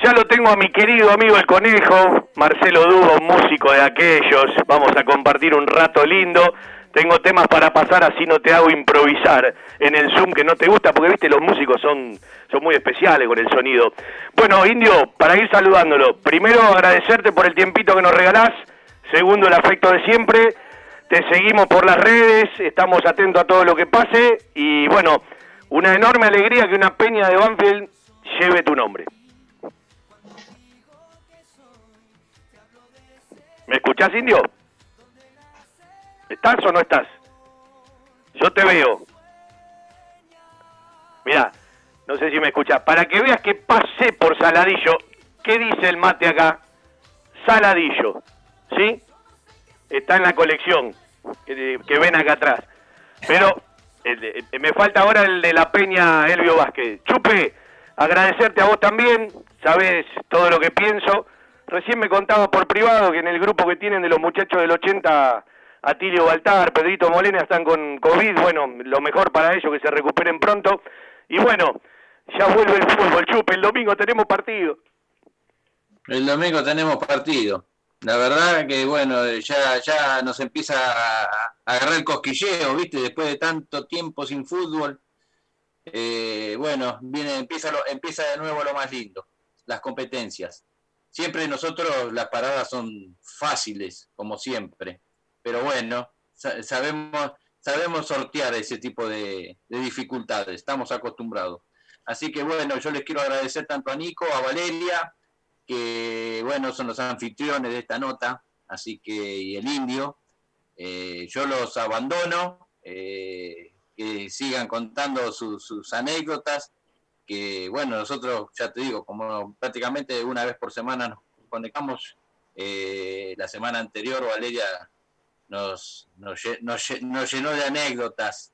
Ya lo tengo a mi querido amigo el conejo, Marcelo Dubo, un músico de aquellos, vamos a compartir un rato lindo. Tengo temas para pasar, así no te hago improvisar en el Zoom que no te gusta, porque viste, los músicos son, son muy especiales con el sonido. Bueno, Indio, para ir saludándolo, primero agradecerte por el tiempito que nos regalás, segundo el afecto de siempre, te seguimos por las redes, estamos atentos a todo lo que pase y bueno, una enorme alegría que una peña de Banfield lleve tu nombre. ¿Me escuchás, Indio? ¿Estás o no estás? Yo te veo. Mira, no sé si me escuchas. Para que veas que pasé por Saladillo, ¿qué dice el mate acá? Saladillo, ¿sí? Está en la colección que, ven acá atrás. Pero me falta ahora el de la Peña Elvio Vázquez. Chupe, agradecerte a vos también, sabes todo lo que pienso. Recién me contaba por privado que en el grupo que tienen de los muchachos del 80, Atilio Baltar, Pedrito Molina están con COVID. Bueno, lo mejor para ellos, que se recuperen pronto. Y bueno, ya vuelve el fútbol, Chupe, el domingo tenemos partido. El domingo tenemos partido. La verdad que, bueno, ya, ya nos empieza a, agarrar el cosquilleo, ¿viste? Después de tanto tiempo sin fútbol. Eh, bueno, viene, empieza, lo- empieza de nuevo lo más lindo, las competencias. Siempre nosotros las paradas son fáciles, como siempre. Pero bueno, sa- sabemos, sabemos sortear ese tipo de dificultades, estamos acostumbrados. Así que bueno, yo les quiero agradecer tanto a Nico, a Valeria, que bueno, son los anfitriones de esta nota, así que, y el indio, eh, yo los abandono, eh, que sigan contando sus- anécdotas, porque, bueno, nosotros, ya te digo, como prácticamente una vez por semana nos conectamos, eh, la semana anterior Valeria nos, nos, nos nos llenó de anécdotas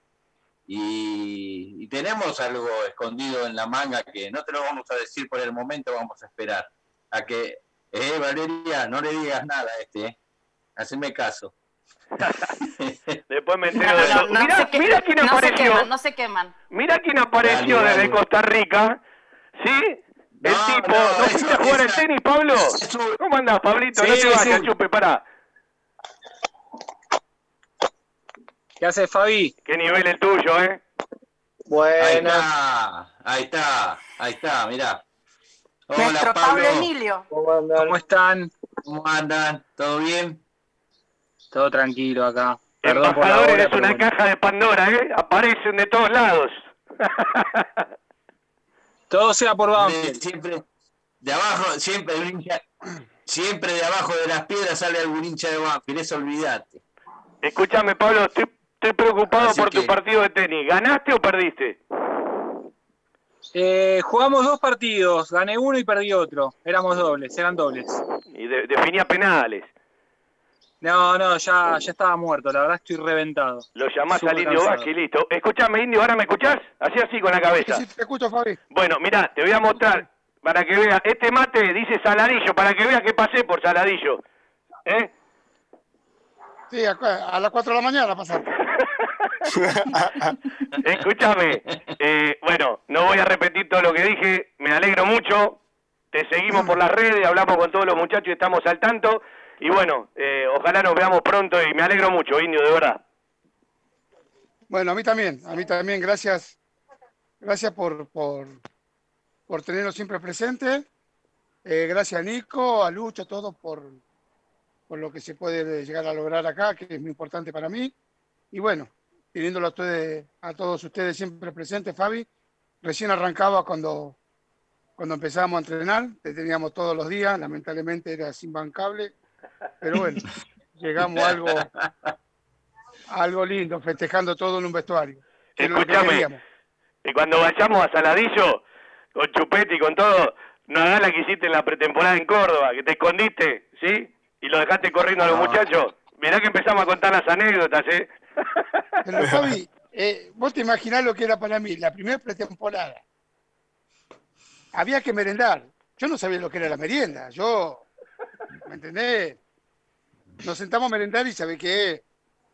y, y tenemos algo escondido en la manga que no te lo vamos a decir por el momento, vamos a esperar a que, eh, Valeria, no le digas nada a este, eh. haceme caso. Después me No, entero de no, Mira, se que- mira quién no se apareció. queman, no se queman. Mira quién apareció Dale, desde. Costa Rica. ¿Sí? El No, tipo. no, ¿No, eso- fuiste a jugar al tenis, Pablo? ¿Cómo andás, Pablito? no te vayas, sí. chupe, pará. ¿Qué hace Fabi? Qué nivel el tuyo, ¿eh? Ahí Bueno. está, ahí está, ahí está, mirá. Hola, Nuestro Pablo. Pablo Emilio. ¿Cómo están? ¿Cómo andan? ¿Todo bien? Todo tranquilo acá. Perdón por la Embajadores hora, es una bueno. caja de Pandora, ¿eh? Aparecen de todos lados. Todo sea por De- Banfield. siempre, de abajo, siempre, el hincha- siempre de abajo de las piedras sale algún hincha de Banfield, eso olvidate. Escúchame, Pablo, estoy, estoy preocupado Así por tu partido de tenis. ¿Ganaste o perdiste? Eh, jugamos dos partidos, gané uno y perdí otro. Éramos dobles, eran dobles. Y de- definía penales. No, no, ya, ya estaba muerto, la verdad estoy reventado. Lo llamás al Indio. Vázquez listo. Escúchame, Indio, ¿ahora me escuchás? Así así con la cabeza. te escucho, Fabi. Bueno, mirá, te voy a mostrar para que veas. Este mate dice Saladillo, para que veas que pasé por Saladillo. ¿Eh? Sí, a, a las 4 de la mañana pasaste. Escúchame, eh, bueno, no voy a repetir todo lo que dije, me alegro mucho, te seguimos por las redes, hablamos con todos los muchachos y estamos al tanto, y bueno, eh, ojalá nos veamos pronto y me alegro mucho, Indio, de verdad. Bueno, a mí también, a mí también, gracias. Gracias por, por, por tenernos siempre presente. Eh, gracias a Nico, a Lucho, a todos por, por lo que se puede llegar a lograr acá, que es muy importante para mí. Y bueno, teniéndolo a, ustedes, a todos ustedes siempre presentes, Fabi. Recién arrancaba cuando, cuando empezamos a entrenar, te teníamos todos los días, lamentablemente era sin bancable, pero bueno, llegamos a algo, a algo lindo, festejando todo en un vestuario. que es lo que Escúchame, queríamos. y cuando vayamos a Saladillo, con Chupete y con todo, no hagas la que hiciste en la pretemporada en Córdoba, que te escondiste, ¿sí? Y lo dejaste corriendo a los No. muchachos. Mirá que empezamos a contar las anécdotas, ¿eh? Pero Fabi, eh, vos te imaginás lo que era para mí, la primera pretemporada. Había que merendar. Yo no sabía lo que era la merienda. Yo, ¿me entendés? Nos sentamos a merendar y sabés qué,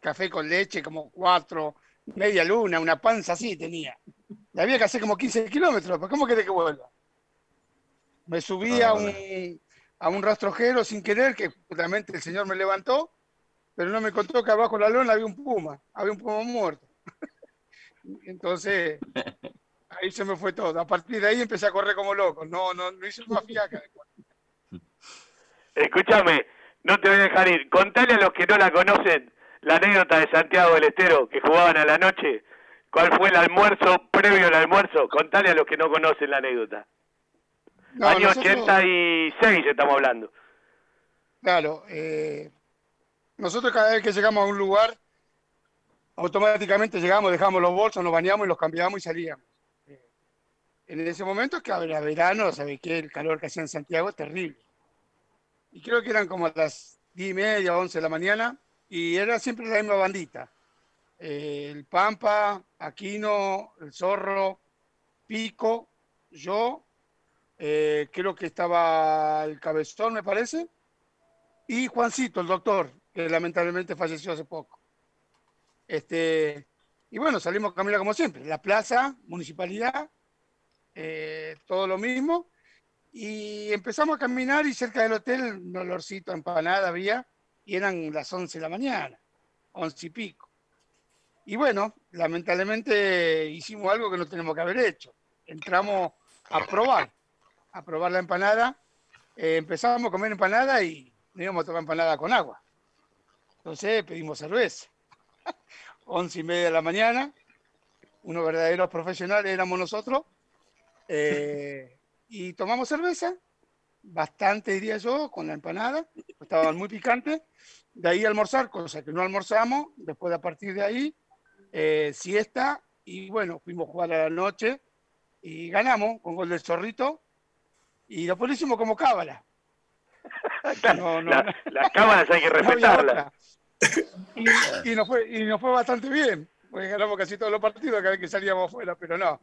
café con leche, como cuatro, media luna, una panza así tenía. Y había que hacer como 15 kilómetros, pues ¿cómo querés que vuelva? Me subí a un, a un rastrojero sin querer, que justamente el señor me levantó, pero no me contó que abajo de la lona había un puma, había un puma muerto. Entonces, ahí se me fue todo. A partir de ahí empecé a correr como loco. No, no, no hice más fiaca. Escúchame, no te voy a dejar ir. Contale a los que no la conocen la anécdota de Santiago del Estero, que jugaban a la noche. ¿Cuál fue el almuerzo previo al almuerzo? Contale a los que no conocen la anécdota. No, Año nosotros- 86 estamos hablando. Claro, eh, nosotros cada vez que llegamos a un lugar, automáticamente llegamos, dejamos los bolsos, nos bañamos y los cambiamos y salíamos. En ese momento, que era verano, ¿sabes qué? El calor que hacía en Santiago es terrible. Y creo que eran como las 10 y media, 11 de la mañana, y era siempre la misma bandita. Eh, el Pampa, Aquino, el Zorro, Pico, yo, eh, creo que estaba el Cabezón, me parece, y Juancito, el doctor, que lamentablemente falleció hace poco. Este, y bueno, salimos a caminar como siempre, la plaza, municipalidad, eh, todo lo mismo, y empezamos a caminar y cerca del hotel un olorcito a empanada había, y eran las 11 de la mañana, 11 y pico. Y bueno, lamentablemente hicimos algo que no tenemos que haber hecho. Entramos a probar, a probar la empanada. Eh, empezamos a comer empanada y no íbamos a tomar empanada con agua. Entonces pedimos cerveza. Once y media de la mañana, unos verdaderos profesionales éramos nosotros. eh, y tomamos cerveza, bastante diría yo, con la empanada, estaban muy picantes. De ahí almorzar, cosa que no almorzamos. Después, a partir de ahí, eh, siesta. Y bueno, fuimos a jugar a la noche y ganamos con gol del Zorrito y después lo hicimos como cábala. No, no, La- no. las cábalas hay que respetarlas. Y, y nos fue, y nos fue bastante bien, porque ganamos casi todos los partidos cada vez que salíamos afuera, pero no.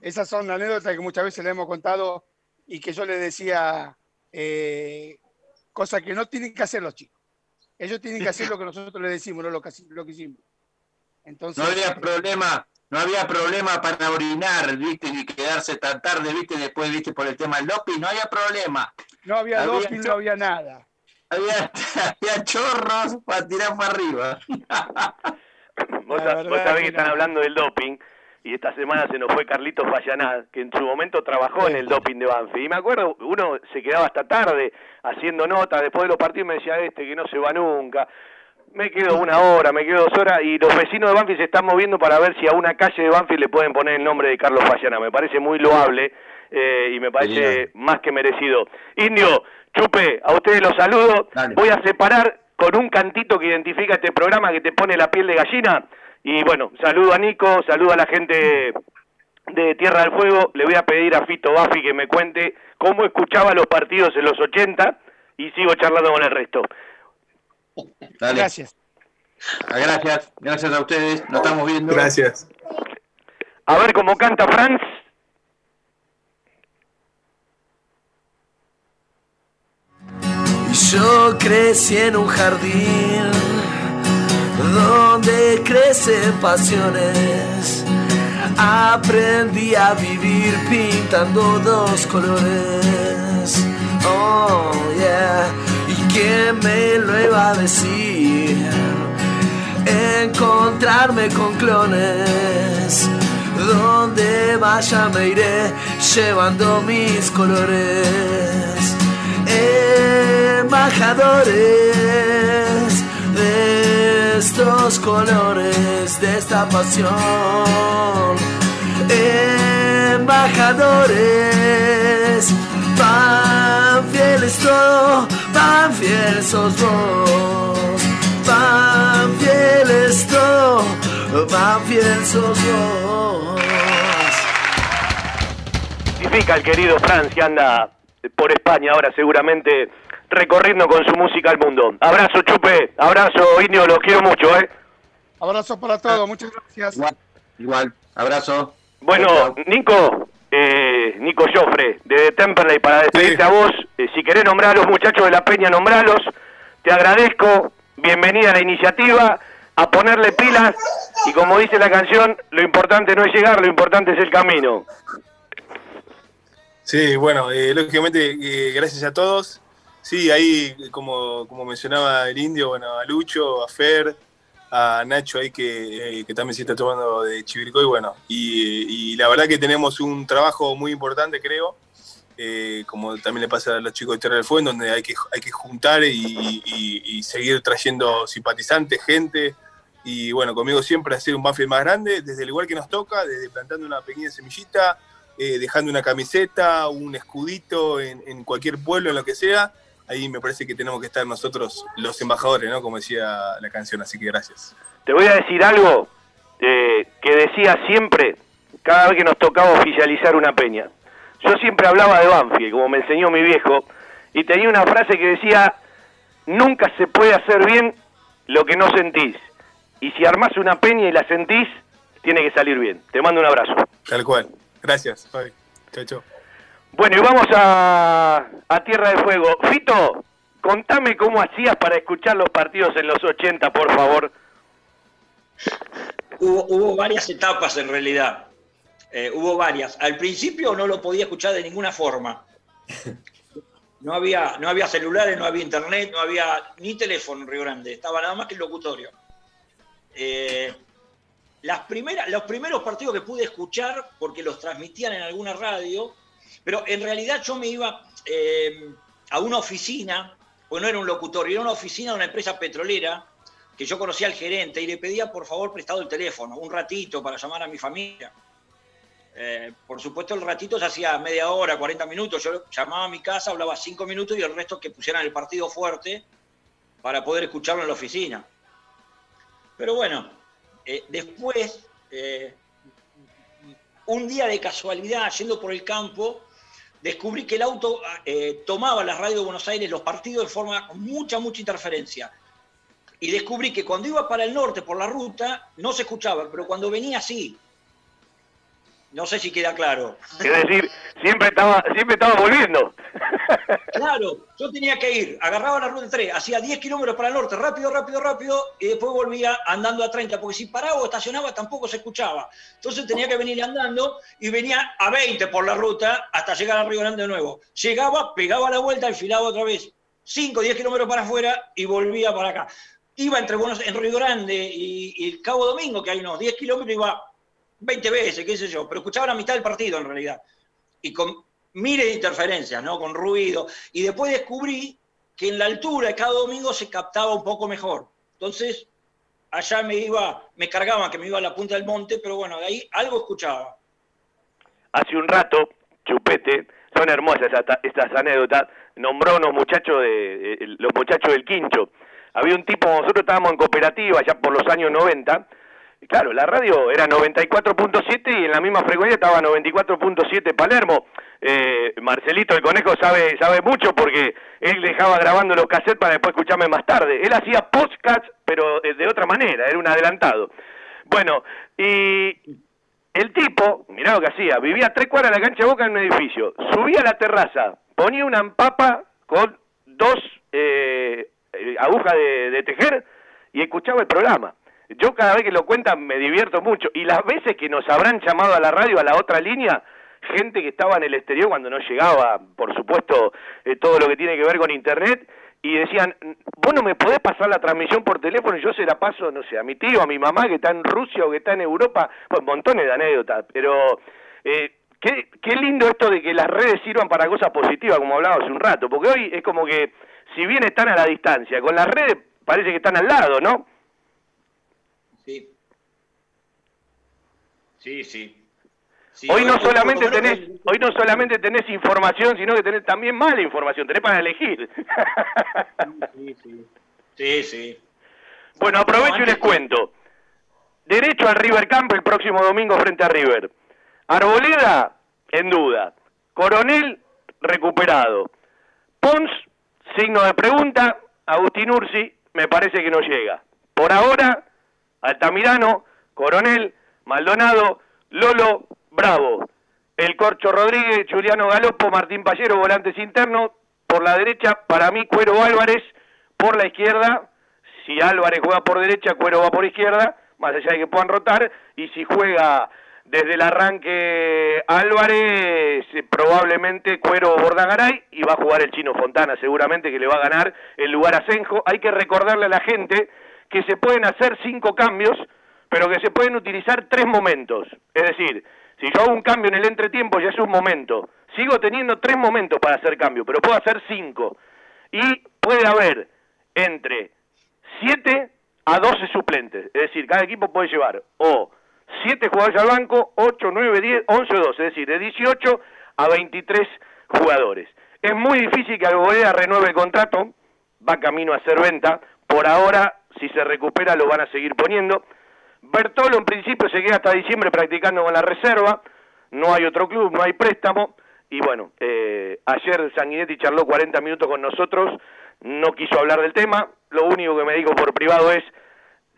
Esas son anécdotas que muchas veces le hemos contado y que yo les decía eh, cosas que no tienen que hacer los chicos. Ellos tienen que hacer lo que nosotros les decimos, no lo que, lo que hicimos. Entonces, No había problema, no había problema para orinar, viste, ni quedarse tan tarde, viste, después, viste, por el tema del doping, no había problema. No había había doping, no había nada. Había, había chorros para tirar para arriba. Vos, verdad vos sabés que están hablando del doping y esta semana se nos fue Carlitos Fallanad, que en su momento trabajó en el doping de Banfield. Y me acuerdo, uno se quedaba hasta tarde haciendo notas, después de los partidos me decía este que no se va nunca. Me quedo una hora, me quedo dos horas y los vecinos de Banfield se están moviendo para ver si a una calle de Banfield le pueden poner el nombre de Carlos Fallanad. Me parece muy loable eh, y me parece más que merecido. Indio, Chupe, a ustedes los saludo. Voy a separar con un cantito que identifica este programa que te pone la piel de gallina. Y bueno, saludo a Nico, saludo a la gente de Tierra del Fuego. Le voy a pedir a Fito Baffi que me cuente cómo escuchaba los partidos en los 80 y sigo charlando con el resto. Dale. Gracias. Ah, Gracias, gracias a ustedes, nos estamos viendo. Gracias. A ver cómo canta Franz. Yo crecí en un jardín donde crecen pasiones. Aprendí a vivir pintando dos colores. Oh, yeah. ¿Y quién me lo iba a decir? Encontrarme con clones. Donde vaya me iré llevando mis colores embajadores de estos colores, de esta pasión. Embajadores, pan fiel es todo, pan fiel sos vos. Pan fiel es todo, pan fiel sos vos. Significa el querido Franz que anda por España ahora seguramente recorriendo con su música al mundo. Abrazo Chupe, abrazo Indio, los quiero mucho, ¿eh? Abrazos para todos, muchas gracias. Igual, abrazo. Bueno, Nico, eh, Nico Joffre, de Temperley, para despedirte a vos, eh, si querés nombrar a los muchachos de la Peña, nombralos. Te agradezco, bienvenida a la iniciativa, a ponerle pilas, y como dice la canción, lo importante no es llegar, lo importante es el camino. Sí, bueno, eh, lógicamente, eh, gracias a todos. Sí, ahí, como, como mencionaba el indio, bueno, a Lucho, a Fer, a Nacho ahí que, eh, que también se está tomando de Chivilcoy, bueno, y, la verdad que tenemos un trabajo muy importante, creo, eh, como también le pasa a los chicos de Tierra del Fuego, donde hay que, hay que juntar y, y- y seguir trayendo simpatizantes, gente, y bueno, conmigo siempre hacer un Banfield más grande, desde el lugar que nos toca, desde plantando una pequeña semillita, eh, dejando una camiseta, un escudito en, en cualquier pueblo, en lo que sea, ahí me parece que tenemos que estar nosotros los embajadores, ¿no? Como decía la canción, así que gracias. Te voy a decir algo eh, que decía siempre, cada vez que nos tocaba oficializar una peña. Yo siempre hablaba de Banfield, como me enseñó mi viejo, y tenía una frase que decía, nunca se puede hacer bien lo que no sentís. Y si armás una peña y la sentís, tiene que salir bien. Te mando un abrazo. Tal cual. Gracias, Fabi. Chao, chao. Bueno, y vamos a, a Tierra de Fuego. Fito, contame cómo hacías para escuchar los partidos en los 80, por favor. Hubo, hubo varias etapas en realidad. Eh, hubo varias. Al principio no lo podía escuchar de ninguna forma. No había, no había celulares, no había internet, no había ni teléfono en Río Grande. Estaba nada más que el locutorio. Eh, las primeras, los primeros partidos que pude escuchar, porque los transmitían en alguna radio, pero en realidad yo me iba eh, a una oficina, porque no era un locutorio, era una oficina de una empresa petrolera, que yo conocía al gerente y le pedía por favor prestado el teléfono, un ratito para llamar a mi familia. Eh, por supuesto, el ratito se hacía media hora, 40 minutos. Yo llamaba a mi casa, hablaba cinco minutos y el resto que pusieran el partido fuerte para poder escucharlo en la oficina. Pero bueno, eh, después, eh, un día de casualidad, yendo por el campo, descubrí que el auto eh, tomaba la radio de Buenos Aires los partidos de forma con mucha, mucha interferencia. Y descubrí que cuando iba para el norte por la ruta no se escuchaba, pero cuando venía sí. No sé si queda claro. Es decir, siempre estaba, siempre estaba volviendo. Claro, yo tenía que ir, agarraba la ruta 3, hacía 10 kilómetros para el norte, rápido, rápido, rápido, y después volvía andando a 30, porque si paraba o estacionaba tampoco se escuchaba. Entonces tenía que venir andando y venía a 20 por la ruta hasta llegar a Río Grande de nuevo. Llegaba, pegaba la vuelta, enfilaba otra vez 5, 10 kilómetros para afuera y volvía para acá. Iba entre Buenos, en Río Grande y, y el Cabo Domingo, que hay unos 10 kilómetros, iba 20 veces, qué sé yo, pero escuchaba la mitad del partido en realidad. Y con miles de interferencias, ¿no? Con ruido. Y después descubrí que en la altura de cada domingo se captaba un poco mejor. Entonces, allá me iba, me cargaba que me iba a la punta del monte, pero bueno, de ahí algo escuchaba. Hace un rato, Chupete, son hermosas estas, anécdotas, nombró unos muchachos de, los muchachos del Quincho. Había un tipo, nosotros estábamos en cooperativa ya por los años 90, y claro, la radio era 94.7 y en la misma frecuencia estaba 94.7 Palermo. Eh, Marcelito el Conejo sabe sabe mucho porque él dejaba grabando los cassettes para después escucharme más tarde. Él hacía podcasts, pero eh, de otra manera, era un adelantado. Bueno, y el tipo, mirá lo que hacía, vivía tres cuadras de la cancha de boca en un edificio, subía a la terraza, ponía una empapa con dos eh, eh, agujas de tejer y escuchaba el programa. Yo cada vez que lo cuentan me divierto mucho. Y las veces que nos habrán llamado a la radio, a la otra línea, gente que estaba en el exterior cuando no llegaba, por supuesto, eh, todo lo que tiene que ver con Internet, y decían, vos no me podés pasar la transmisión por teléfono yo se la paso, no sé, a mi tío, a mi mamá que está en Rusia o que está en Europa, pues montones de anécdotas, pero eh, qué, qué lindo esto de que las redes sirvan para cosas positivas, como hablaba hace un rato, porque hoy es como que, si bien están a la distancia, con las redes parece que están al lado, ¿no? Sí. Sí, sí. Sí, hoy no solamente tenés, hoy no solamente tenés información, sino que tenés también mala información, tenés para elegir. Sí, sí. Bueno, aprovecho y les cuento. Derecho al River Camp el próximo domingo frente a River. Arboleda, en duda. Coronel, recuperado. Pons, signo de pregunta. Agustín Ursi, me parece que no llega. Por ahora, Altamirano, Coronel, Maldonado, Lolo, Bravo. El Corcho Rodríguez, Juliano Galopo, Martín Pallero, volantes internos. Por la derecha, para mí, Cuero Álvarez. Por la izquierda, si Álvarez juega por derecha, Cuero va por izquierda, más allá de que puedan rotar. Y si juega desde el arranque Álvarez, probablemente Cuero Bordagaray y va a jugar el chino Fontana, seguramente que le va a ganar el lugar a Senjo. Hay que recordarle a la gente que se pueden hacer cinco cambios, pero que se pueden utilizar tres momentos. Es decir, si yo hago un cambio en el entretiempo ya es un momento. Sigo teniendo tres momentos para hacer cambio, pero puedo hacer cinco. Y puede haber entre 7 a 12 suplentes. Es decir, cada equipo puede llevar o 7 jugadores al banco, 8, 9, 10, 11 o 12. Es decir, de 18 a 23 jugadores. Es muy difícil que Alboleda renueve el contrato, va camino a ser venta. Por ahora, si se recupera, lo van a seguir poniendo. Bertolo en principio se queda hasta diciembre practicando con la reserva. No hay otro club, no hay préstamo. Y bueno, eh, ayer Sanguinetti charló 40 minutos con nosotros, no quiso hablar del tema. Lo único que me dijo por privado es,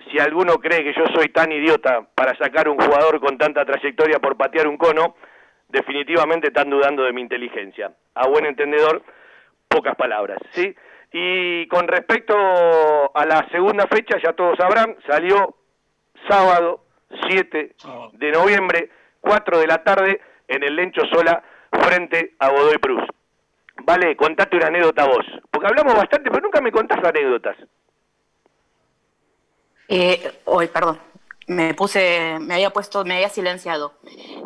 si alguno cree que yo soy tan idiota para sacar un jugador con tanta trayectoria por patear un cono, definitivamente están dudando de mi inteligencia. A buen entendedor, pocas palabras, ¿sí? Y con respecto a la segunda fecha, ya todos sabrán, salió sábado 7 de noviembre, 4 de la tarde, en el Lencho Sola, frente a Godoy Cruz. Vale, contate una anécdota vos, porque hablamos bastante, pero nunca me contás anécdotas. Eh, hoy, perdón, me puse, me había puesto, me había silenciado.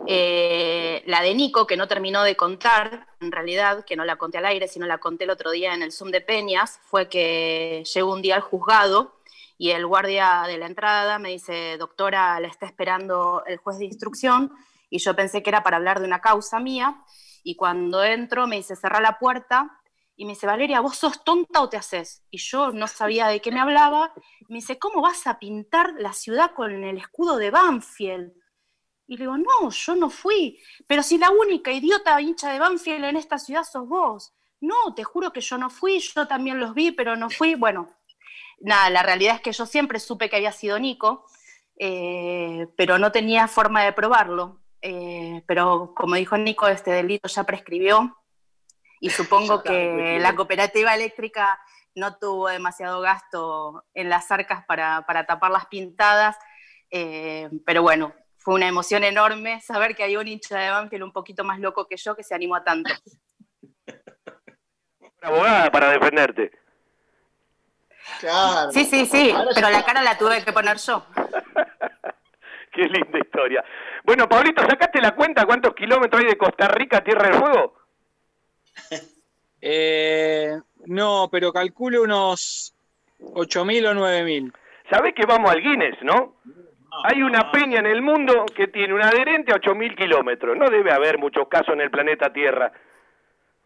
Eh, la de Nico, que no terminó de contar, en realidad, que no la conté al aire, sino la conté el otro día en el Zoom de Peñas, fue que llegó un día al juzgado y el guardia de la entrada me dice, doctora, la está esperando el juez de instrucción, y yo pensé que era para hablar de una causa mía, y cuando entro me dice, cerra la puerta, y me dice, Valeria, ¿vos sos tonta o te haces? Y yo no sabía de qué me hablaba. Me dice, ¿cómo vas a pintar la ciudad con el escudo de Banfield? Y le digo, no, yo no fui. Pero si la única idiota hincha de Banfield en esta ciudad sos vos. No, te juro que yo no fui, yo también los vi, pero no fui. Bueno, nada, la realidad es que yo siempre supe que había sido Nico, eh, pero no tenía forma de probarlo. Eh, pero como dijo Nico, este delito ya prescribió y supongo que la cooperativa eléctrica no tuvo demasiado gasto en las arcas para, para tapar las pintadas, eh, pero bueno, fue una emoción enorme saber que hay un hincha de Banfield un poquito más loco que yo que se animó a tanto. Una abogada para defenderte. Claro. Sí, sí, sí, Ahora pero la cara la tuve que poner yo. Qué linda historia. Bueno, Pablito, ¿sacaste la cuenta cuántos kilómetros hay de Costa Rica a Tierra del Fuego? Eh, no, pero calculo unos 8.000 o 9.000. Sabés que vamos al Guinness, ¿no? Hay una peña en el mundo que tiene un adherente a 8.000 kilómetros. No debe haber muchos casos en el planeta Tierra.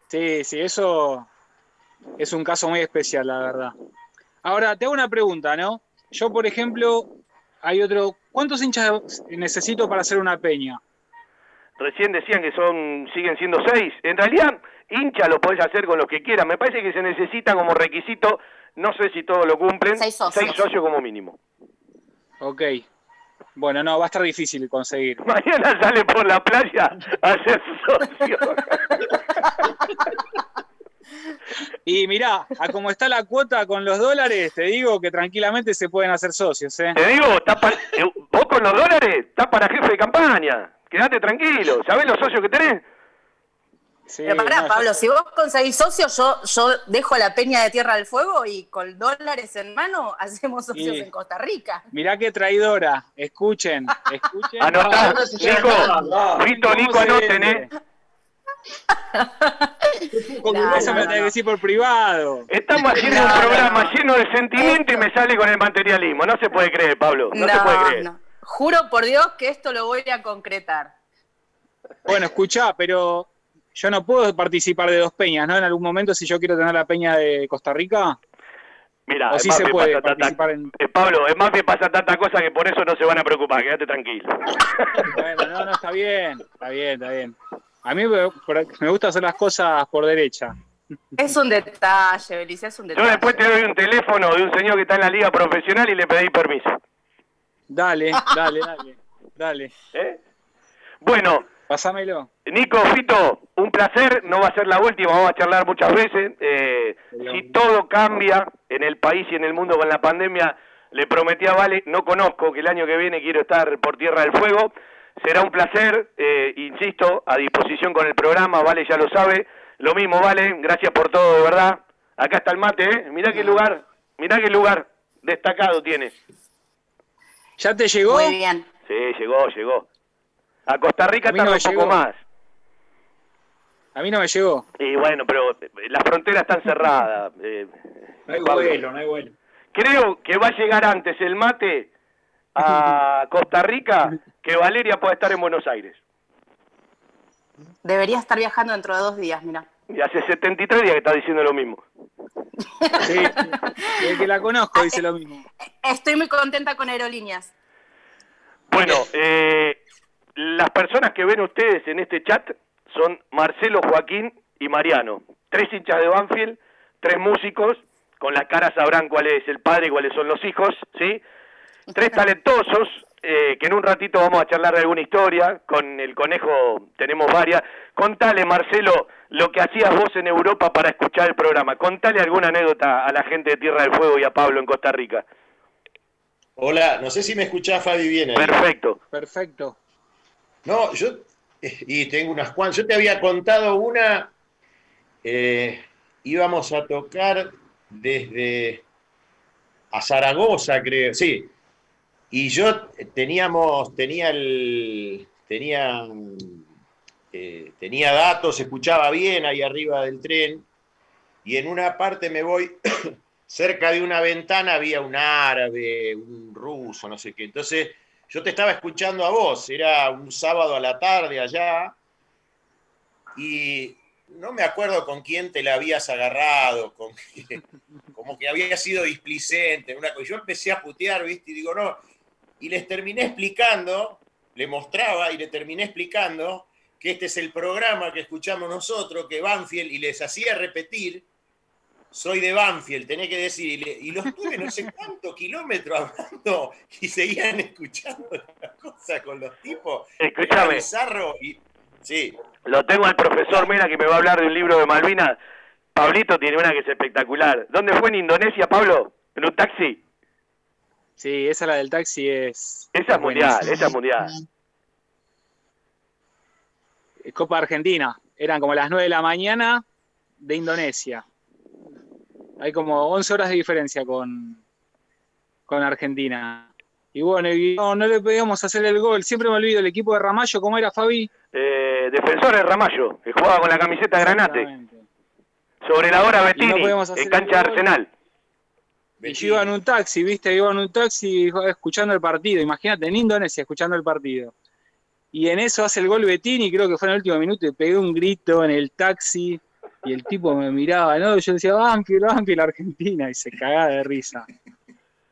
Sí, sí, eso es un caso muy especial, la verdad. Ahora, te hago una pregunta, ¿no? Yo, por ejemplo, hay otro... ¿Cuántos hinchas necesito para hacer una peña? Recién decían que son siguen siendo seis. En realidad, hincha lo podés hacer con los que quieras. Me parece que se necesita como requisito, no sé si todos lo cumplen, Seis socios. socios como mínimo. Ok. Bueno, no, va a estar difícil conseguir. Mañana sale por la playa a ser socio. Y mirá, a como está la cuota con los dólares, te digo que tranquilamente se pueden hacer socios, ¿eh? Te digo, está pa- eh, vos con los dólares estás para jefe de campaña. Quédate tranquilo. ¿Sabés los socios que tenés? Sí, Pero pará, no, Pablo, si vos conseguís socios, yo, yo dejo la peña de Tierra del Fuego y con dólares en mano hacemos socios en Costa Rica. Mirá qué traidora. Escuchen, escuchen. Anotá, No, Nico, Fito, Nico, ¿Cómo se ¿eh? Eso me lo tenés que decir por privado. Estamos haciendo un programa lleno de sentimiento y me sale con el materialismo. No se puede creer, Pablo. No, se puede creer. no. Juro por Dios que esto lo voy a concretar. Bueno, escuchá, pero yo no puedo participar de dos peñas, ¿no? En algún momento, si yo quiero tener la peña de Costa Rica. Mira, sí se puede pasa participar en. eh, Pablo, es más, me pasa tanta cosa que por eso no se van a preocupar. Quédate tranquilo. Bueno, no, no, está bien, está bien, está bien. A mí me, gusta hacer las cosas por derecha. Es un detalle, Belice, es un Yo detalle. después te doy un teléfono de un señor que está en la liga profesional y le pedí permiso. Dale, dale, dale, dale. ¿Eh? Bueno, Pásamelo. Nico, Fito, un placer, no va a ser la última, vamos a charlar muchas veces. Eh, si todo cambia en el país y en el mundo con la pandemia, le prometí a Vale, no conozco, que el año que viene quiero estar por Tierra del Fuego. Será un placer, eh, insisto, a disposición con el programa, Vale ya lo sabe. Lo mismo, Vale, gracias por todo, de verdad. Acá está el mate, ¿eh? Mirá qué lugar, mirá qué lugar destacado tiene. ¿Ya te llegó? Muy bien. Sí, llegó, llegó. A Costa Rica A no tarda un poco llegó. más. A mí no me llegó. Y bueno, pero eh, las fronteras están cerradas. eh, No hay Pablo. vuelo, no hay vuelo. Creo que va a llegar antes el mate a Costa Rica que Valeria pueda estar en Buenos Aires. Debería estar viajando dentro de dos días, mira. Y hace 73 días que está diciendo lo mismo. Sí, el que la conozco dice lo mismo. Estoy muy contenta con Aerolíneas. Bueno, eh, las personas que ven ustedes en este chat son Marcelo, Joaquín y Mariano. Tres hinchas de Banfield, tres músicos, con las caras sabrán cuál es el padre y cuáles son los hijos, ¿sí? Tres talentosos, eh, que en un ratito vamos a charlar de alguna historia, con el conejo tenemos varias. Contale, Marcelo, lo que hacías vos en Europa para escuchar el programa. Contale alguna anécdota a la gente de Tierra del Fuego y a Pablo en Costa Rica. Hola, no sé si me escuchás, Fabi, bien ahí. Perfecto. Perfecto. No, yo, y tengo unas cuantas. Yo te había contado una, eh, íbamos a tocar desde a Zaragoza, creo, sí. Y yo teníamos, tenía el, tenía, eh, tenía datos, escuchaba bien ahí arriba del tren. Y en una parte me voy, cerca de una ventana había un árabe, un ruso, no sé qué. Entonces yo te estaba escuchando a vos, era un sábado a la tarde allá, y no me acuerdo con quién te la habías agarrado, con como que había sido displicente. Una, yo empecé a putear, ¿viste? Y digo, no. Y les terminé explicando le mostraba y le terminé explicando que este es el programa que escuchamos nosotros, que Banfield, y les hacía repetir, soy de Banfield, tenés que decir, y, le- y los tuve no sé cuántos kilómetros hablando y seguían escuchando las cosas con los tipos. Y, sí, Lo tengo al profesor Mena que me va a hablar de un libro de Malvinas. Pablito tiene una que es espectacular. ¿Dónde fue en Indonesia, Pablo? ¿En un taxi? Sí, esa la del taxi es. Esa es mundial, buenísima. esa es mundial. Copa Argentina. Eran como las 9 de la mañana de Indonesia. Hay como 11 horas de diferencia con, con Argentina. Y bueno, y no, no le podíamos hacer el gol. Siempre me olvido el equipo de Ramallo. ¿Cómo era, Fabi? Eh, defensor de Ramallo, que jugaba con la camiseta Granate. Sobre la hora no Bettini, hacer en cancha gol. Y yo iba en un taxi, ¿viste? Iba en un taxi escuchando el partido. Imagínate, en Indonesia, escuchando el partido. Y en eso hace el gol Bettini, creo que fue en el último minuto, y pegué un grito en el taxi. Y el tipo me miraba, ¿no? Yo decía, Banfield, Banfield, Argentina. Y se cagaba de risa.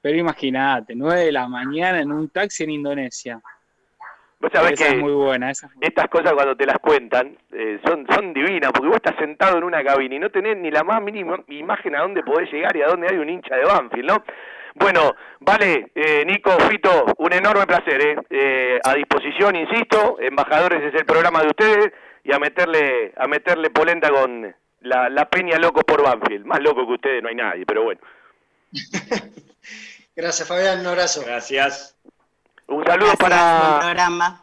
Pero imagínate, 9 de la mañana en un taxi en Indonesia. Vos sabés esa que es muy buena. Esa es muy- estas cosas cuando te las cuentan eh, son, son divinas, porque vos estás sentado en una cabina y no tenés ni la más mínima imagen a dónde podés llegar y a dónde hay un hincha de Banfield, ¿no? Bueno, vale, eh, Nico, Fito, un enorme placer, ¿eh? Eh, A disposición, insisto, Embajadores es el programa de ustedes y a meterle, a meterle polenta con la, la peña loco por Banfield. Más loco que ustedes no hay nadie, pero bueno. Gracias, Fabián. Un abrazo. Gracias. Un saludo para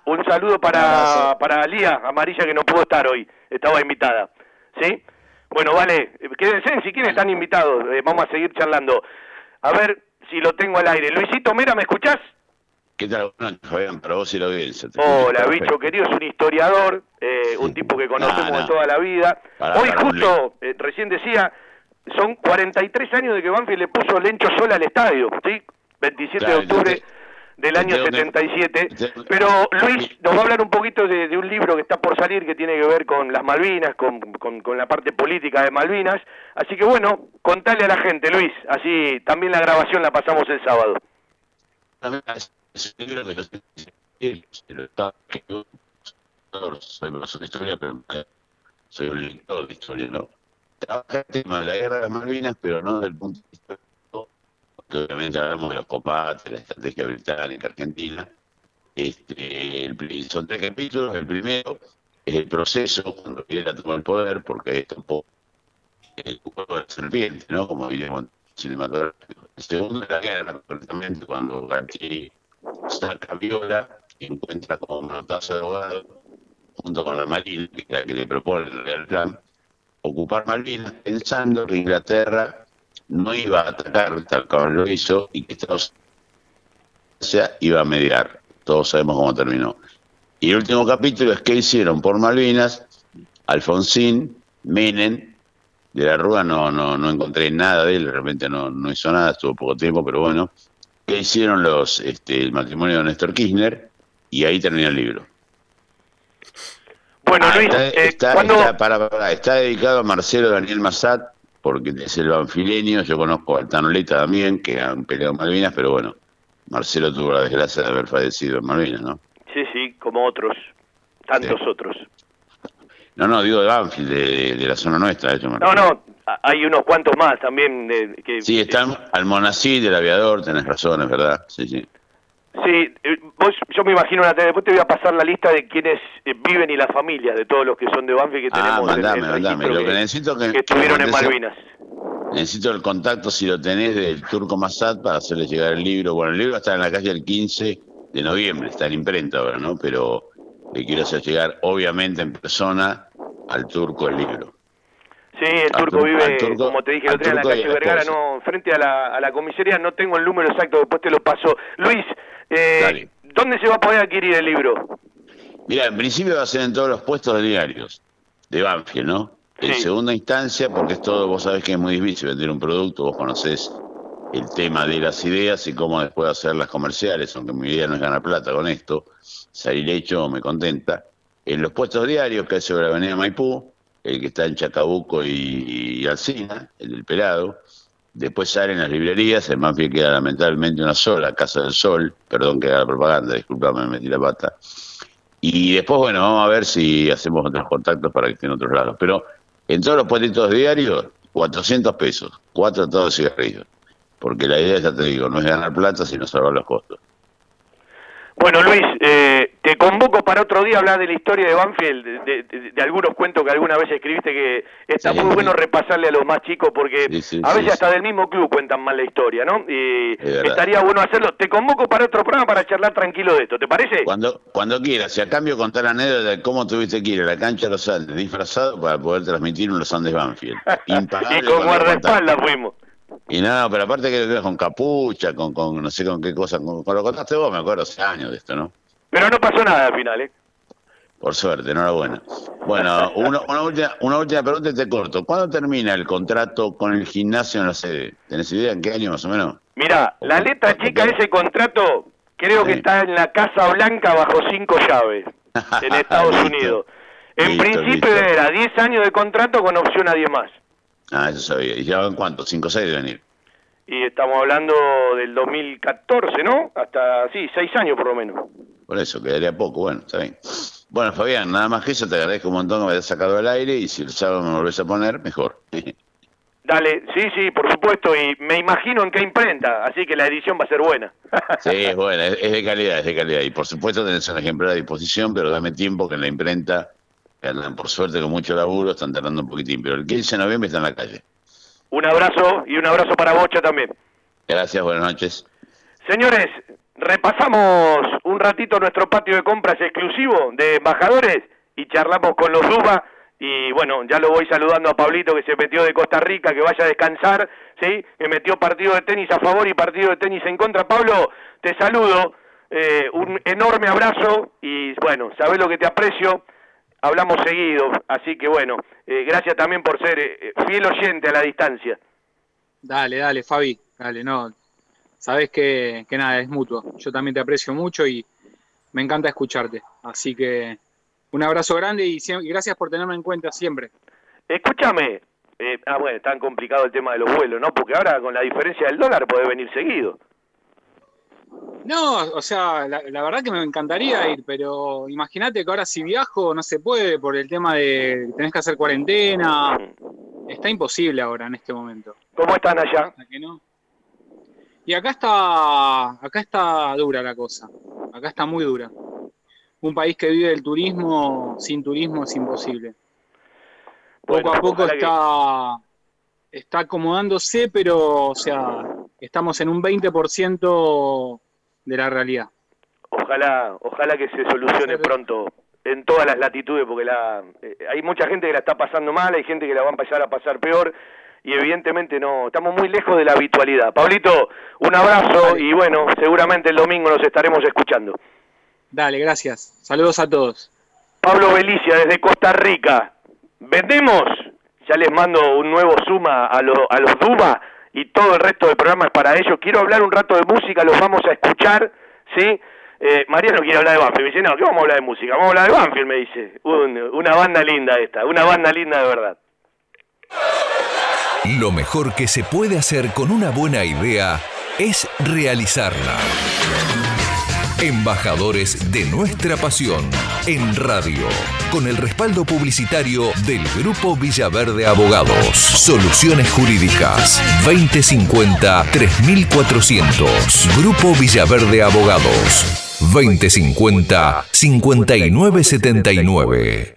un saludo para, para Lía Amarilla que no pudo estar hoy, estaba invitada. ¿Sí? Bueno, vale, quédense, si quieren están invitados, eh, vamos a seguir charlando. A ver si lo tengo al aire. Luisito Mera, ¿me escuchás? ¿Qué tal? Buenas noches, Fabián, para vos y la audiencia. Hola, bicho perfecto. querido, es un historiador, eh, un tipo que conocemos No, no. de toda la vida. Pará, Hoy pará, justo, eh, recién decía, son 43 años de que Banfield le puso Lencho Sola al estadio, ¿sí? 27 Claro, de octubre del año yo te- 77. Pero Luis nos va a hablar un poquito de, de un libro que está por salir que tiene que ver con las Malvinas, con, con- con la parte política de Malvinas. Así que bueno, contale a la gente, Luis, así también la grabación la pasamos el sábado. Soy profesor de historia, pero soy un lector de historia, ¿no? Trabaja el tema de la guerra de las Malvinas, pero no desde el punto de vista obviamente hablamos de los combates, la estrategia británica, argentina. Este, son tres capítulos. El primero es el proceso cuando Videla tomó el poder, porque esto un poco el juego de la serpiente, ¿no? Como diríamos en cinematográfico. El segundo es la guerra, concretamente cuando Galtieri saca a Viola y encuentra como manotazo de abogado junto con la Marina, que es la que le propone el Real Plan, ocupar Malvinas pensando que Inglaterra no iba a atacar tal como lo hizo y que Estados Unidos iba a mediar. Todos sabemos cómo terminó. Y el último capítulo es qué hicieron por Malvinas Alfonsín, Menem, de la Rúa no, no, no encontré nada de él, de repente no, no hizo nada, estuvo poco tiempo, pero bueno. ¿Qué hicieron los, este, el matrimonio de Néstor Kirchner? Y ahí termina el libro. Bueno, Ah, Luis, está, eh, está- ¿cuándo- está- para- para- está dedicado a Marcelo Daniel Massat, porque es el banfileño. Yo conozco a Tanoleta también, que han peleado en Malvinas, pero bueno, Marcelo tuvo la desgracia de haber fallecido en Malvinas, ¿no? Sí, sí, como otros, tantos otros. No, no, digo de Banfield, de, de la zona nuestra, de me No, no, hay unos cuantos más también eh, que... Sí, está Almonací del aviador, tenés razón, es verdad. Sí, sí. Sí, eh, vos, yo me imagino, Natalia, después te voy a pasar la lista de quienes eh, viven y las familias de todos los que son de Banfield que Ah, tenemos en- mandame, en mandame. Lo que que- necesito que, que estuvieron en Malvinas. Necesito el contacto, si lo tenés, del Turco Massad para hacerle llegar el libro. Bueno, el libro va a estar en la calle el 15 de noviembre, está en imprenta ahora, ¿no? Pero le quiero hacer llegar, obviamente, en persona al Turco el libro. Sí, el turco vive, Turco- como te dije, el otro día en la calle Vergara, no, frente a la, a la comisaría, no tengo el número exacto, después te lo paso. Luis, eh, ¿dónde se va a poder adquirir el libro? Mira, en principio va a ser en todos los puestos de diarios de Banfield, ¿no? En segunda instancia, porque es todo, vos sabés que es muy difícil vender un producto, vos conocés el tema de las ideas y cómo después hacerlas comerciales, aunque mi idea no es ganar plata con esto, salir hecho me contenta. En los puestos diarios, que es sobre la avenida Maipú, el que está en Chacabuco y, y Alcina, el del Pelado, Después salen las librerías, en Banfield queda lamentablemente una sola, Casa del Sol, perdón que haga la propaganda, disculpame, me metí la pata. Y después, bueno, vamos a ver si hacemos otros contactos para que estén en otros lados. Pero en todos los puestitos diarios, 400 pesos, cuatro todos cigarrillos. Porque la idea, ya te digo, no es ganar plata, sino salvar los costos. Bueno, Luis, eh, te convoco para otro día a hablar de la historia de Banfield, de, de- de algunos cuentos que alguna vez escribiste que está muy bueno repasarle a los más chicos porque a veces hasta del mismo club cuentan mal la historia, ¿no? Y estaría bueno hacerlo. Te convoco para otro programa para charlar tranquilo de esto, ¿te parece? Cuando, cuando quieras, si a cambio contar la anécdota de cómo tuviste que ir a la cancha de los Andes disfrazado para poder transmitir un Los Andes Banfield. Y con guardaespaldas fuimos. Y nada, pero aparte que lo con capucha, con, con no sé con qué cosa, con, con lo contaste vos, me acuerdo hace años de esto, ¿no? Pero no pasó nada al final, ¿eh? Por suerte, enhorabuena. Bueno, una, una, última, una última pregunta y te corto. ¿Cuándo termina el contrato con el gimnasio en la sede? ¿Tenés idea en qué año más o menos? Mira, la letra chica de ese contrato creo que está en la Casa Blanca bajo cinco llaves en Estados Listo. Unidos. En Listo, principio listo. era 10 años de contrato con opción a 10 más. Ah, eso sabía. ¿Y ya van cuántos? ¿Cinco o seis deben ir? Y estamos hablando del 2014, ¿no? Hasta, sí, 6 años por lo menos. Por eso, quedaría poco. Bueno, está bien. Bueno, Fabián, nada más que eso, te agradezco un montón que me hayas sacado al aire y si el sábado me volvés a poner, mejor. Dale, sí, sí, por supuesto, y me imagino en qué imprenta, así que la edición va a ser buena. Sí, es buena, es, es de calidad, es de calidad. Y por supuesto tenés un ejemplar a disposición, pero dame tiempo que en la imprenta, que andan por suerte con mucho laburo, están tardando un poquitín. Pero el 15 de noviembre está en la calle. Un abrazo y un abrazo para Bocha también. Gracias, buenas noches. Señores, repasamos un ratito nuestro patio de compras exclusivo de embajadores y charlamos con los Duba. Y bueno, ya lo voy saludando a Pablito que se metió de Costa Rica, que vaya a descansar, ¿sí? Que metió partido de tenis a favor y partido de tenis en contra. Pablo, te saludo, eh, un enorme abrazo y bueno, sabes lo que te aprecio, hablamos seguido, así que bueno, eh, gracias también por ser eh, fiel oyente a la distancia. Dale, dale, Fabi, dale, no. Sabes que, que nada, es mutuo. Yo también te aprecio mucho y me encanta escucharte. Así que un abrazo grande y, gracias por tenerme en cuenta siempre. Escúchame, eh, ah bueno, tan complicado el tema de los vuelos, ¿no? Porque ahora con la diferencia del dólar puede venir seguido. No, o sea, la, la verdad que me encantaría ir, pero imagínate que ahora si viajo no se puede por el tema de tenés que hacer cuarentena. Está imposible ahora en este momento. ¿Cómo están allá? que no? Y acá está, acá está dura la cosa. Acá está muy dura. Un país que vive del turismo, sin turismo es imposible. Poco Bueno, a poco que- está, está acomodándose, pero, o sea, estamos en un 20% de la realidad. Ojalá, ojalá que se solucione pronto en todas las latitudes, porque la, eh, hay mucha gente que la está pasando mal, hay gente que la va a empezar a pasar peor, y evidentemente no, estamos muy lejos de la habitualidad. Pablito, un abrazo y bueno, seguramente el domingo nos estaremos escuchando. Dale, gracias. Saludos a todos. Pablo Belicia desde Costa Rica. ¿Vendemos? Ya les mando un nuevo suma a, lo- a los Duba y todo el resto del programa es para ellos. Quiero hablar un rato de música, los vamos a escuchar, ¿sí? Eh, Mariano quiere hablar de Banfield. Me dice, no, ¿qué vamos a hablar de música? Vamos a hablar de Banfield, me dice. Un- una banda linda esta, una banda linda de verdad. Lo mejor que se puede hacer con una buena idea es realizarla. Embajadores de nuestra pasión en radio, con el respaldo publicitario del Grupo Villaverde Abogados. Soluciones Jurídicas 2050-3400. Grupo Villaverde Abogados 2050-5979.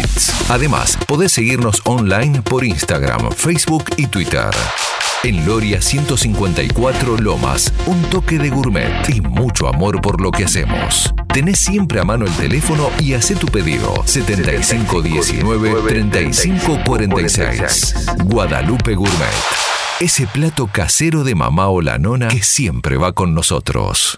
Además, podés seguirnos online por Instagram, Facebook y Twitter. En Loria 154 Lomas, un toque de gourmet y mucho amor por lo que hacemos. Tenés siempre a mano el teléfono y hacé tu pedido 7519-3546. Guadalupe Gourmet. Ese plato casero de mamá o la nona que siempre va con nosotros.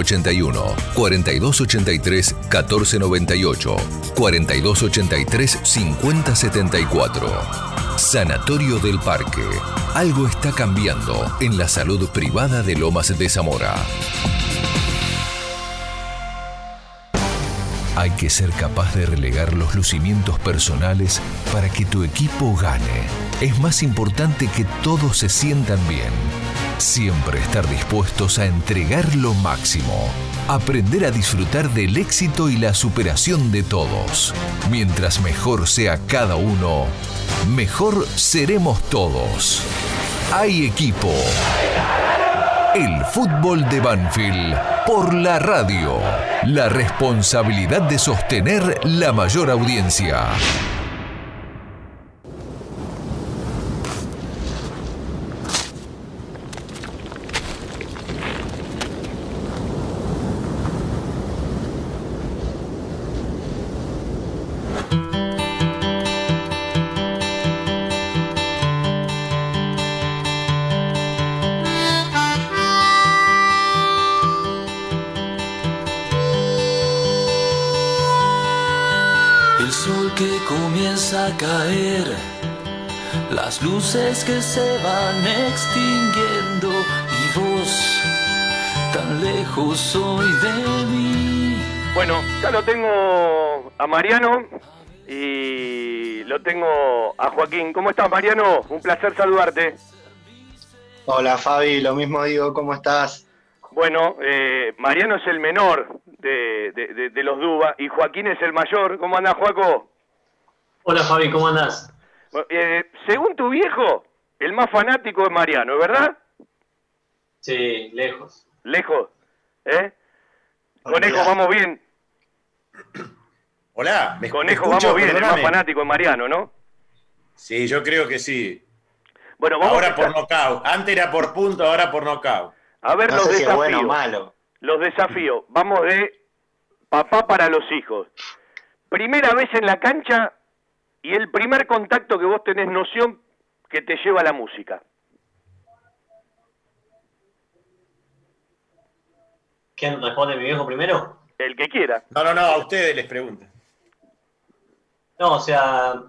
4283-5181, 4283-1498, 4283-5074. Sanatorio del Parque. Algo está cambiando en la salud privada de Lomas de Zamora. Hay que ser capaz de relegar los lucimientos personales para que tu equipo gane. Es más importante que todos se sientan bien. Siempre estar dispuestos a entregar lo máximo. Aprender a disfrutar del éxito y la superación de todos. Mientras mejor sea cada uno, mejor seremos todos. Hay equipo. El fútbol de Banfield por la radio. La responsabilidad de sostener la mayor audiencia. Que se van extinguiendo y vos tan lejos hoy de mí. Bueno, ya lo tengo a Mariano y lo tengo a Joaquín. ¿Cómo estás, Mariano? Un placer saludarte. Hola Fabi, lo mismo digo, ¿cómo estás? Bueno, eh, Mariano es el menor de, de- de- de los Duba y Joaquín es el mayor. ¿Cómo anda, Joaco? Hola Fabi, ¿cómo andás? Eh, según tu viejo, el más fanático es Mariano, ¿verdad? Sí, lejos. Lejos. ¿Eh? Conejo, vamos bien. Hola, ¿me Conejo, escucho? vamos bien. El más fanático es Mariano, ¿no? Sí, yo creo que sí. Bueno, vamos ahora a por nocaut. Antes era por punto, ahora por nocaut. A ver No los sé si es desafíos. bueno o malo. Los desafíos. Vamos de papá para los hijos. Primera vez en la cancha y el primer contacto que vos tenés noción que te lleva a la música. ¿Quién responde mi viejo primero? El que quiera. No, no, no, a ustedes les pregunto. No, o sea,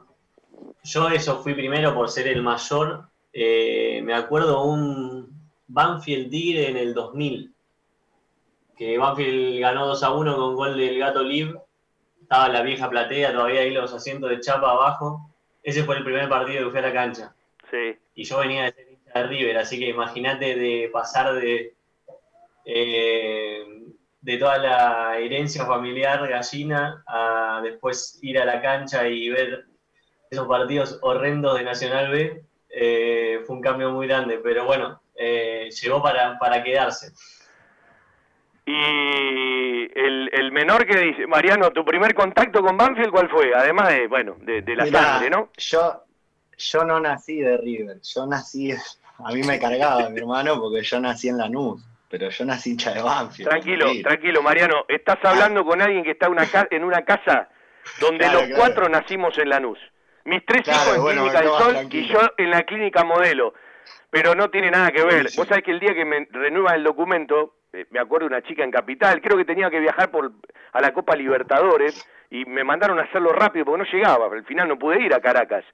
yo eso fui primero por ser el mayor. Eh, me acuerdo un Banfield Tigre en el 2000, que Banfield ganó 2 a 1 con gol del Gato Liv. Estaba la vieja platea, todavía ahí los asientos de chapa abajo. Ese fue el primer partido que fui a la cancha. Sí. Y yo venía de ser hincha de River, así que imagínate de pasar de, eh, de toda la herencia familiar gallina a después ir a la cancha y ver esos partidos horrendos de Nacional B, eh, fue un cambio muy grande, pero bueno, eh, llegó para, para quedarse. Y el, el menor que dice, Mariano, tu primer contacto con Banfield, ¿cuál fue? Además de, bueno, de, de la Mirá, sangre, ¿no? Yo, yo no nací de River, yo nací, a mí me cargaba mi hermano porque yo nací en Lanús, pero yo nací hincha de Banfield. Tranquilo, tranquilo, Mariano. Estás hablando con alguien que está una ca- en una casa donde Claro, los claro. cuatro nacimos en Lanús. Mis tres Claro, hijos en bueno, Clínica del no, Sol tranquilo. y yo en la Clínica Modelo. Pero no tiene nada que ver. Sí, sí. Vos sabés que el día que me renuevan el documento, eh, me acuerdo de una chica en Capital, creo que tenía que viajar por a la Copa Libertadores y me mandaron a hacerlo rápido porque no llegaba. Al final no pude ir a Caracas.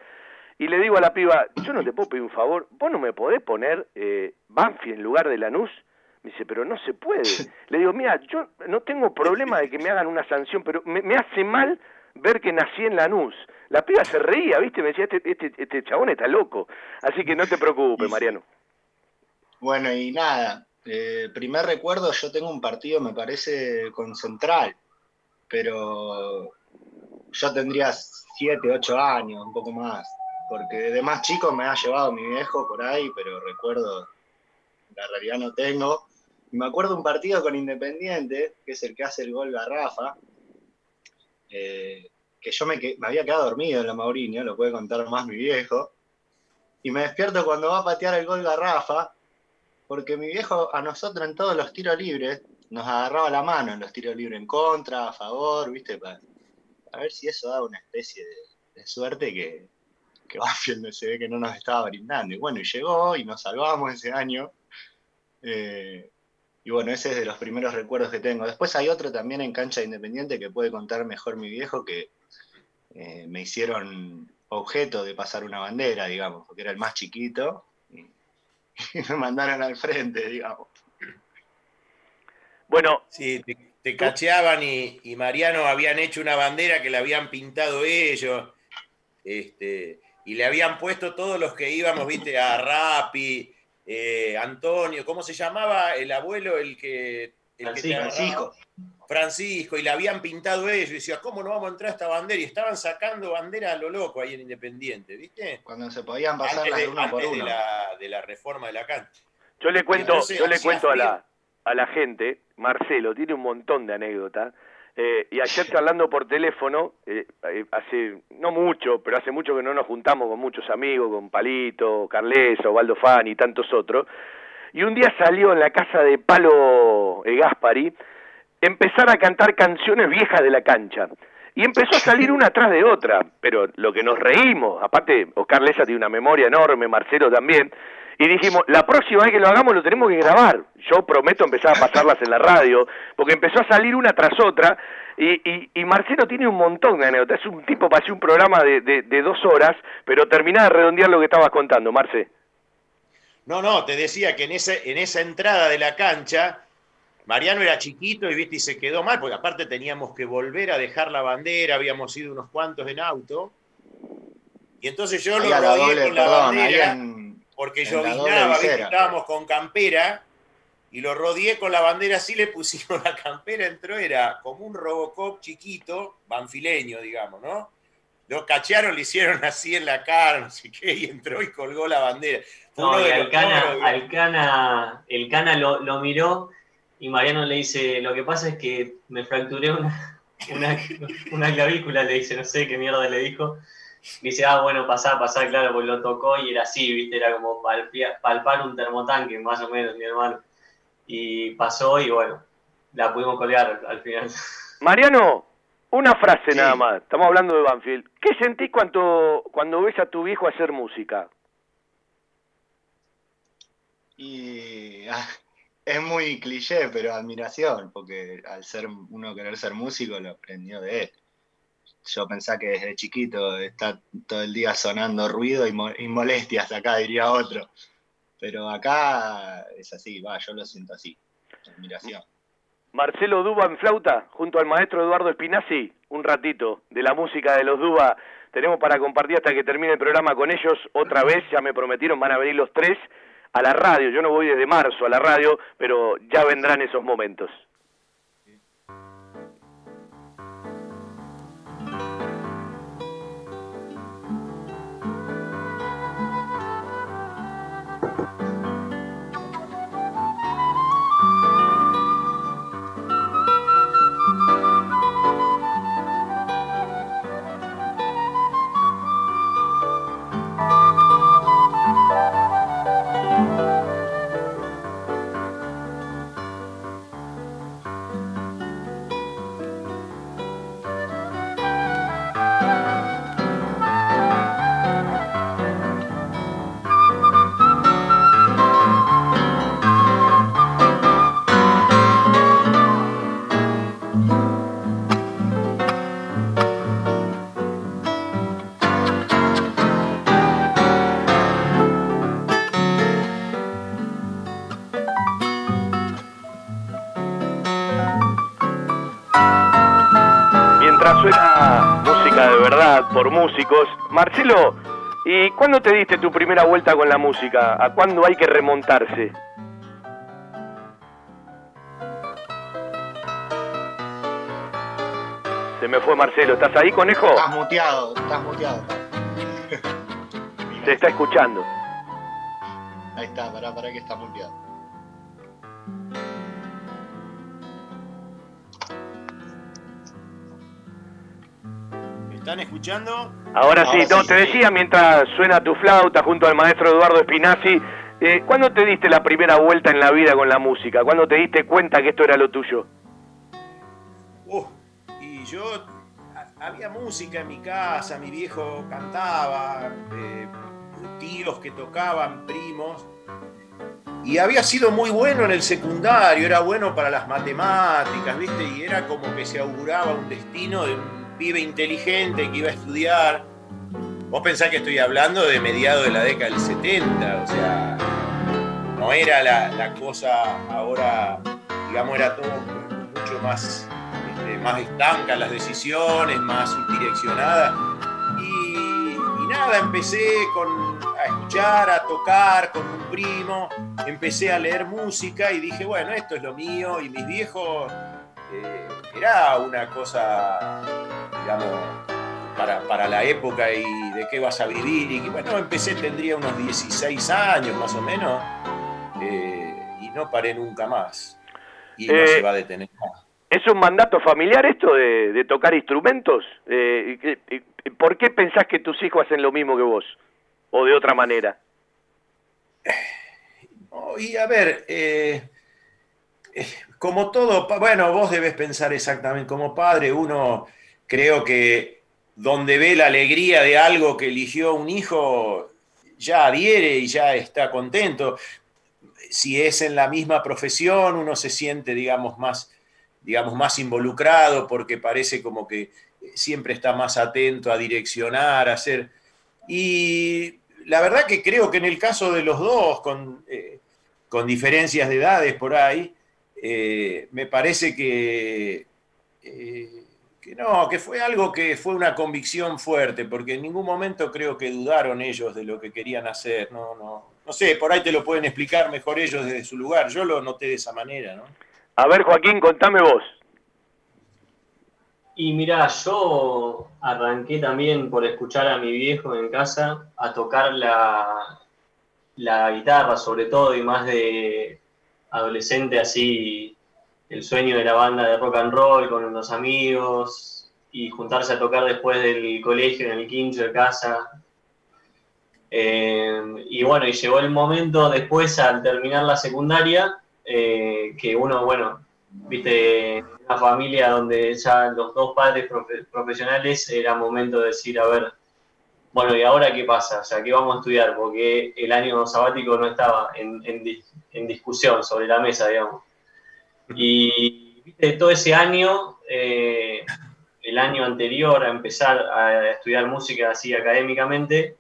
Y le digo a la piba, yo no te puedo pedir un favor, vos no me podés poner eh, Banfield en lugar de Lanús. Me dice, pero no se puede. Le digo, mira, yo no tengo problema de que me hagan una sanción, pero me, me hace mal ver que nací en Lanús. La piba se reía, ¿viste? Me decía, este, este, este chabón está loco. Así que no te preocupes, Mariano. Bueno, y nada, eh, primer recuerdo, yo tengo un partido, me parece, con Central, pero yo tendría 7, 8 años, un poco más. Porque de más chico me ha llevado mi viejo por ahí, pero recuerdo, la realidad no tengo. Me acuerdo un partido con Independiente, que es el que hace el gol Garrafa, eh, que yo me, había quedado dormido en la Maurinio, lo puede contar más mi viejo, y me despierto cuando va a patear el gol Garrafa, porque mi viejo a nosotros en todos los tiros libres nos agarraba la mano en los tiros libres en contra, a favor, ¿viste? Para, a ver si eso da una especie de suerte que, que Banfield se ve que no nos estaba brindando. Y bueno, y llegó y nos salvamos ese año. Eh, y bueno, ese es de los primeros recuerdos que tengo. Después hay otro también en cancha independiente que puede contar mejor mi viejo, que eh, me hicieron objeto de pasar una bandera, digamos, porque era el más chiquito. Y, y me mandaron al frente, digamos. Bueno. Sí, te, te cacheaban y, y Mariano habían hecho una bandera que la habían pintado ellos. Este, y le habían puesto todos los que íbamos, viste, a Rapi, eh, Antonio, ¿cómo se llamaba el abuelo? El que. El que te agarraba? Francisco. Francisco, y la habían pintado ellos. Y decía, ¿cómo no vamos a entrar a esta bandera? Y estaban sacando bandera a lo loco ahí en Independiente, ¿viste? Cuando se podían pasar Antes las de, de uno por antes de uno. la, de la reforma de la cancha. Yo le cuento, Entonces, yo le cuento a la, a la gente, Marcelo tiene un montón de anécdotas. Eh, y ayer charlando por teléfono, eh, eh, hace no mucho, pero hace mucho que no nos juntamos con muchos amigos, con Palito, Carles, Osvaldo Fani y tantos otros. Y un día salió en la casa de Palo eh, Gaspari empezar a cantar canciones viejas de la cancha. Y empezó a salir una atrás de otra, pero lo que nos reímos, aparte Oscar Leza tiene una memoria enorme, Marcelo también, y dijimos, la próxima vez que lo hagamos lo tenemos que grabar. Yo prometo empezar a pasarlas en la radio, porque empezó a salir una tras otra, y, y, y Marcelo tiene un montón de anécdotas, es un tipo para hacer un programa de, de, de dos horas, pero terminá de redondear lo que estabas contando, Marce. No, no, te decía que en, ese, en esa entrada de la cancha, Mariano era chiquito y viste y se quedó mal, porque aparte teníamos que volver a dejar la bandera, habíamos ido unos cuantos en auto. Y entonces yo lo rodeé con la bandera, porque yo visera. estábamos con campera, y lo rodeé con la bandera así, le pusimos la campera, entró, era como un Robocop chiquito, banfileño, digamos, ¿no? Lo cachearon, le hicieron así en la cara, no sé qué, y entró y colgó la bandera. No, uno y los Alcana, lo, lo miró y Mariano le dice, lo que pasa es que me fracturé una, una, una clavícula, le dice, no sé qué mierda le dijo. Dice, ah, bueno, pasá, pasá, claro, pues lo tocó y era así, viste, era como palpia- palpar un termotanque, más o menos, mi hermano. Y pasó y bueno, la pudimos colgar al, al final. Mariano, una frase nada más. Estamos hablando de Banfield. ¿Qué sentís cuando, cuando ves a tu viejo hacer música? Y ah, es muy cliché, pero admiración, porque al ser uno querer ser músico lo aprendió de él. Yo pensaba que desde chiquito está todo el día sonando ruido y, mo- y molestias acá, diría otro. Pero acá es así, va, yo lo siento así. Admiración. Marcelo Duba en flauta, junto al maestro Eduardo Espinazzi, un ratito de la música de los Duba. Tenemos para compartir hasta que termine el programa con ellos. Otra vez, ya me prometieron, van a venir los tres a la radio. Yo no voy desde marzo a la radio, pero ya vendrán esos momentos. Suena música de verdad por músicos, Marcelo, ¿y cuándo te diste tu primera vuelta con la música? ¿A cuándo hay que remontarse? Se me fue Marcelo, ¿estás ahí, conejo? Estás muteado, estás muteado. Se está escuchando. Ahí está, pará, pará que está muteado. Están escuchando? Ahora, sí, Ahora no, sí, te decía mientras suena tu flauta junto al maestro Eduardo Espinazzi, eh, ¿cuándo te diste la primera vuelta en la vida con la música? ¿Cuándo te diste cuenta que esto era lo tuyo? Uh, y yo ha- había música en mi casa, mi viejo cantaba, eh, tíos que tocaban, primos. Y había sido muy bueno en el secundario, era bueno para las matemáticas, ¿viste? Y era como que se auguraba un destino de un pibe inteligente que iba a estudiar. Vos pensás que estoy hablando de mediados de la década del 70, o sea, no era la, la cosa ahora, digamos, era todo mucho más, este, más estancas las decisiones, más subdireccionadas. Y, y nada, empecé con, a escuchar, a tocar con un primo, empecé a leer música y dije, bueno, esto es lo mío. Y mis viejos, eh, era una cosa, digamos, para, para la época y de qué vas a vivir. Y bueno, empecé, tendría unos 16 años más o menos, eh, y no paré nunca más. Y no Eh, se va a detener más. ¿Es un mandato familiar esto de, de tocar instrumentos? Eh, ¿Por qué pensás que tus hijos hacen lo mismo que vos? ¿O de otra manera? Oh, y a ver, como todo, bueno, vos debes pensar exactamente, como padre, uno creo que donde ve la alegría de algo que eligió un hijo, ya adhiere y ya está contento. Si es en la misma profesión, uno se siente, digamos, más, digamos, más involucrado porque parece como que siempre está más atento a direccionar, a hacer... Y la verdad que creo que en el caso de los dos, con, eh, con diferencias de edades por ahí, eh, me parece que, eh, que no, que fue algo que fue una convicción fuerte, porque en ningún momento creo que dudaron ellos de lo que querían hacer. No, no, no sé, por ahí te lo pueden explicar mejor ellos desde su lugar. Yo lo noté de esa manera, ¿no? A ver, Joaquín, contame vos. Y mira, yo arranqué también por escuchar a mi viejo en casa a tocar la, la guitarra sobre todo y más de adolescente así el sueño de la banda de rock and roll con los amigos y juntarse a tocar después del colegio en el quincho de casa. Eh, y bueno, y llegó el momento después al terminar la secundaria eh, que uno, bueno, viste, una familia donde ya los dos padres profe- profesionales era momento de decir, a ver, bueno, ¿y ahora qué pasa? O sea, ¿qué vamos a estudiar? Porque el año sabático no estaba en, en discusión sobre la mesa, digamos. Y viste, todo ese año, eh, el año anterior a empezar a estudiar música así académicamente,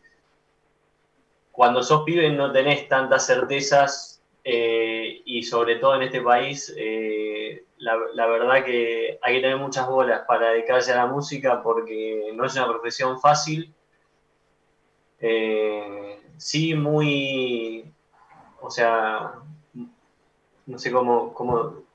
cuando sos pibe no tenés tantas certezas eh, y sobre todo en este país, eh, la, la verdad que hay que tener muchas bolas para dedicarse a la música porque no es una profesión fácil. Sí, muy, o sea, no sé cómo, cómo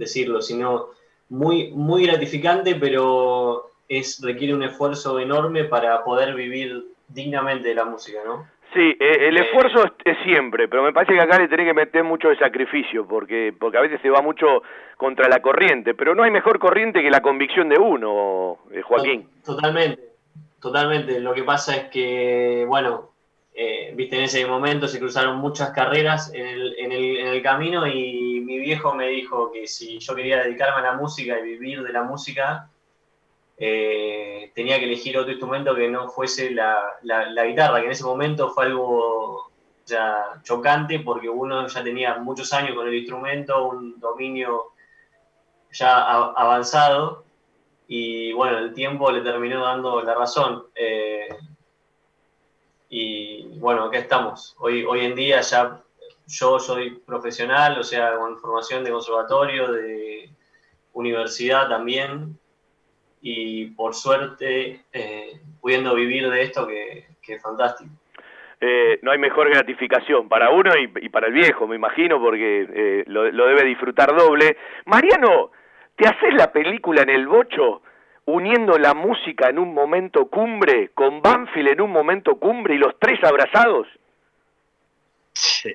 decirlo, sino muy, muy gratificante, pero es, requiere un esfuerzo enorme para poder vivir dignamente de la música, ¿no? Sí, eh, el esfuerzo es, es siempre, pero me parece que acá le tenés que meter mucho de sacrificio, porque, porque a veces se va mucho contra la corriente, pero no hay mejor corriente que la convicción de uno, eh, Joaquín. Totalmente, totalmente. Lo que pasa es que, bueno, eh, viste, en ese momento se cruzaron muchas carreras en el, en, el, en el camino y mi viejo me dijo que si yo quería dedicarme a la música y vivir de la música, eh, tenía que elegir otro instrumento que no fuese la, la, guitarra, que en ese momento fue algo ya chocante porque uno ya tenía muchos años con el instrumento, un dominio ya avanzado y bueno, el tiempo le terminó dando la razón. eh, y bueno, acá estamos. Hoy, hoy en día ya yo soy profesional, o sea, con formación de conservatorio, de universidad también, y por suerte eh, pudiendo vivir de esto que, que es fantástico. Eh, no hay mejor gratificación para uno y, para el viejo, me imagino, porque eh, lo, lo debe disfrutar doble. Mariano, ¿te haces la película en el bocho uniendo la música en un momento cumbre, con Banfield en un momento cumbre y los tres abrazados? Sí.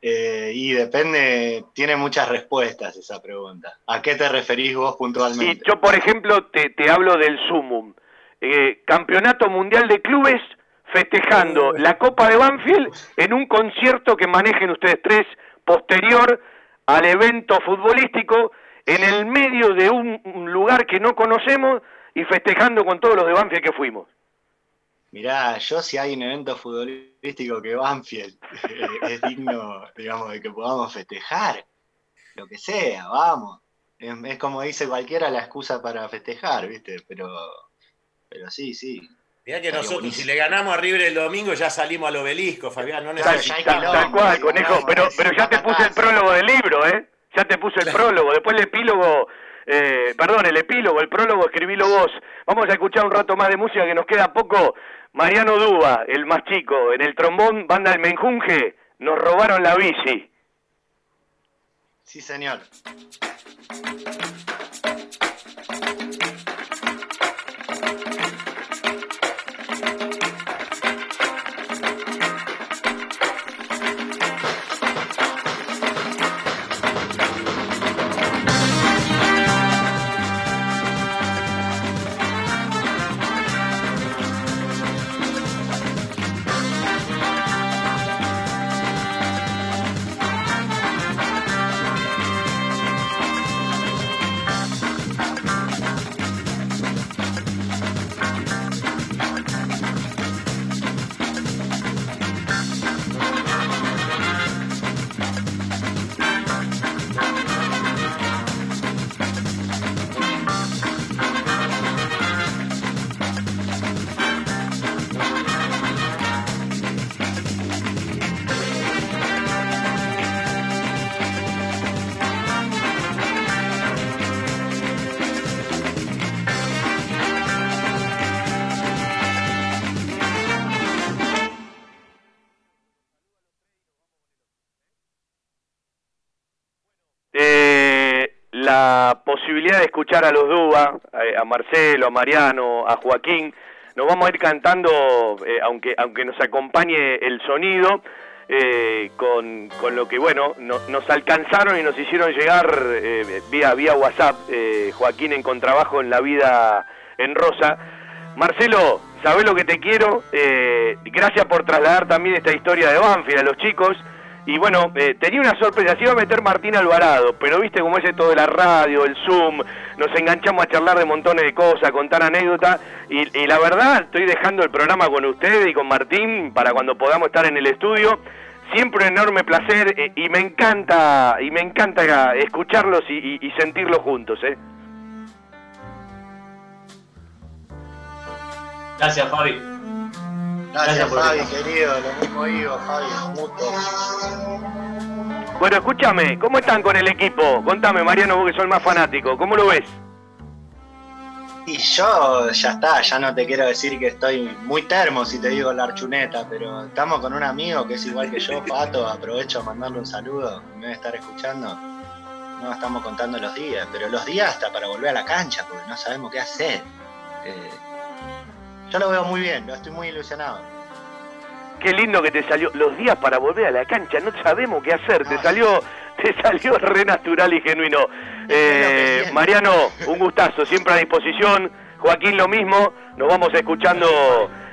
Eh, y depende, tiene muchas respuestas esa pregunta. ¿A qué te referís vos puntualmente? Y yo, por ejemplo, te, te hablo del Sumum. Eh, campeonato Mundial de Clubes festejando la Copa de Banfield en un concierto que manejen ustedes tres posterior al evento futbolístico en el medio de un, lugar que no conocemos y festejando con todos los de Banfield que fuimos. Mirá, yo si hay un evento futbolístico que Banfield eh, es digno, digamos, de que podamos festejar, lo que sea, vamos. Es, es como dice cualquiera la excusa para festejar, ¿viste? Pero, pero sí, sí. Mirá que nosotros, buenísimo. si le ganamos a River el domingo, ya salimos al obelisco, Fabián. No necesitamos. hay Tal, tal cual, conejo, pero, pero ya te puse el prólogo del libro, ¿eh? Ya te puse el prólogo, después el epílogo, eh, perdón, el epílogo, el prólogo, escribilo vos. Vamos a escuchar un rato más de música que nos queda poco. Mariano Dúa, el más chico, en el trombón, banda El Menjunje, nos robaron la bici. Sí, señor. La posibilidad de escuchar a los eh, a Marcelo, a Mariano, a Joaquín, nos vamos a ir cantando, eh, aunque, aunque nos acompañe el sonido, eh, con, con lo que, bueno, no- nos alcanzaron y nos hicieron llegar eh, vía, vía WhatsApp, eh, Joaquín en contrabajo en la vida en Rosa. Marcelo, sabés lo que te quiero, eh, gracias por trasladar también esta historia de Banfield a los chicos. Y bueno, eh, tenía una sorpresa, se iba a meter Martín Alvarado, pero viste cómo es esto de la radio, el Zoom, nos enganchamos a charlar de montones de cosas, contar anécdotas, y, la verdad estoy dejando el programa con ustedes y con Martín para cuando podamos estar en el estudio. Siempre un enorme placer eh, y me encanta y me encanta escucharlos y, y- y sentirlos juntos, ¿eh? Gracias, Fabi. Gracias, por Fabi, querido. Lo mismo digo, Fabi. Mutuo. Bueno, escúchame, ¿cómo están con el equipo? Contame, Mariano, vos que sos el más fanático, ¿cómo lo ves? Y yo ya está, ya no te quiero decir que estoy muy termo si te digo la archuneta, pero estamos con un amigo que es igual que yo, Pato, aprovecho a mandarle un saludo, me debe estar escuchando. No estamos contando los días, pero los días hasta para volver a la cancha, porque no sabemos qué hacer. Eh, yo lo veo muy bien, lo estoy muy ilusionado. Qué lindo que te salió los días para volver a la cancha, no sabemos qué hacer, te salió, te salió re natural y genuino. Eh, Mariano, un gustazo, siempre a disposición. Joaquín lo mismo, nos vamos escuchando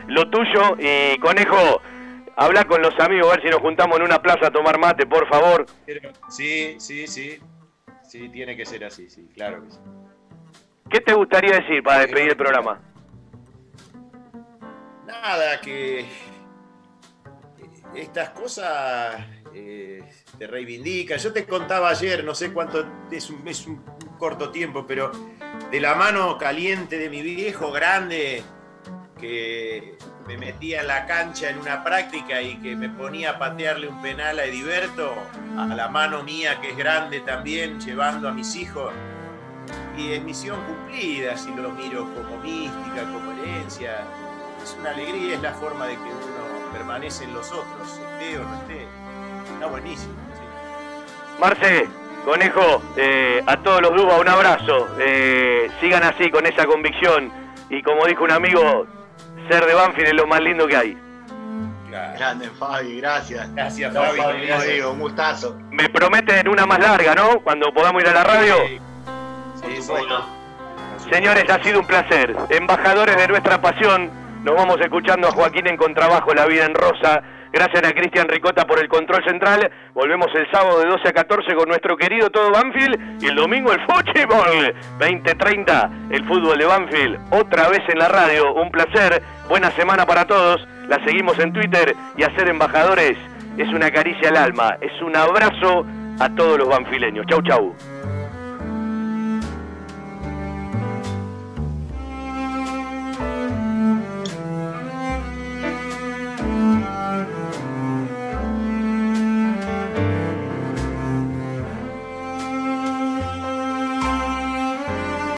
lo tuyo y Conejo, habla con los amigos a ver si nos juntamos en una plaza a tomar mate, por favor. Sí, sí, sí. Sí, tiene que ser así, sí, claro que sí. ¿Qué te gustaría decir para despedir el programa? Nada, que estas cosas eh, te reivindican. Yo te contaba ayer, no sé cuánto, es un, es un corto tiempo, pero de la mano caliente de mi viejo grande, que me metía en la cancha en una práctica y que me ponía a patearle un penal a Ediberto, a la mano mía que es grande también, llevando a mis hijos. Y es misión cumplida, si lo miro como mística, como herencia. Es una alegría, es la forma de que uno permanece en los otros, esté o no esté. Está buenísimo. sí. Marce, Conejo, eh, a todos los Duba un abrazo. Eh, sigan así con esa convicción. Y como dijo un amigo, ser de Banfield es lo más lindo que hay. Grande, Fabi, gracias. Gracias, No, Fabi, Como gracias. digo, un gustazo. Me prometen una más larga, ¿no? Cuando podamos ir a la radio. Señores, ha sido un placer. Embajadores de nuestra pasión, nos vamos escuchando a Joaquín en Contrabajo, La Vida en Rosa. Gracias a Cristian Ricota por el control central. Volvemos el sábado de 12 a 14 con nuestro querido todo Banfield. Y el domingo el fútbol. 20-30, el fútbol de Banfield. Otra vez en la radio. Un placer. Buena semana para todos. La seguimos en Twitter. Y a ser embajadores es una caricia al alma. Es un abrazo a todos los banfileños. Chau, chau.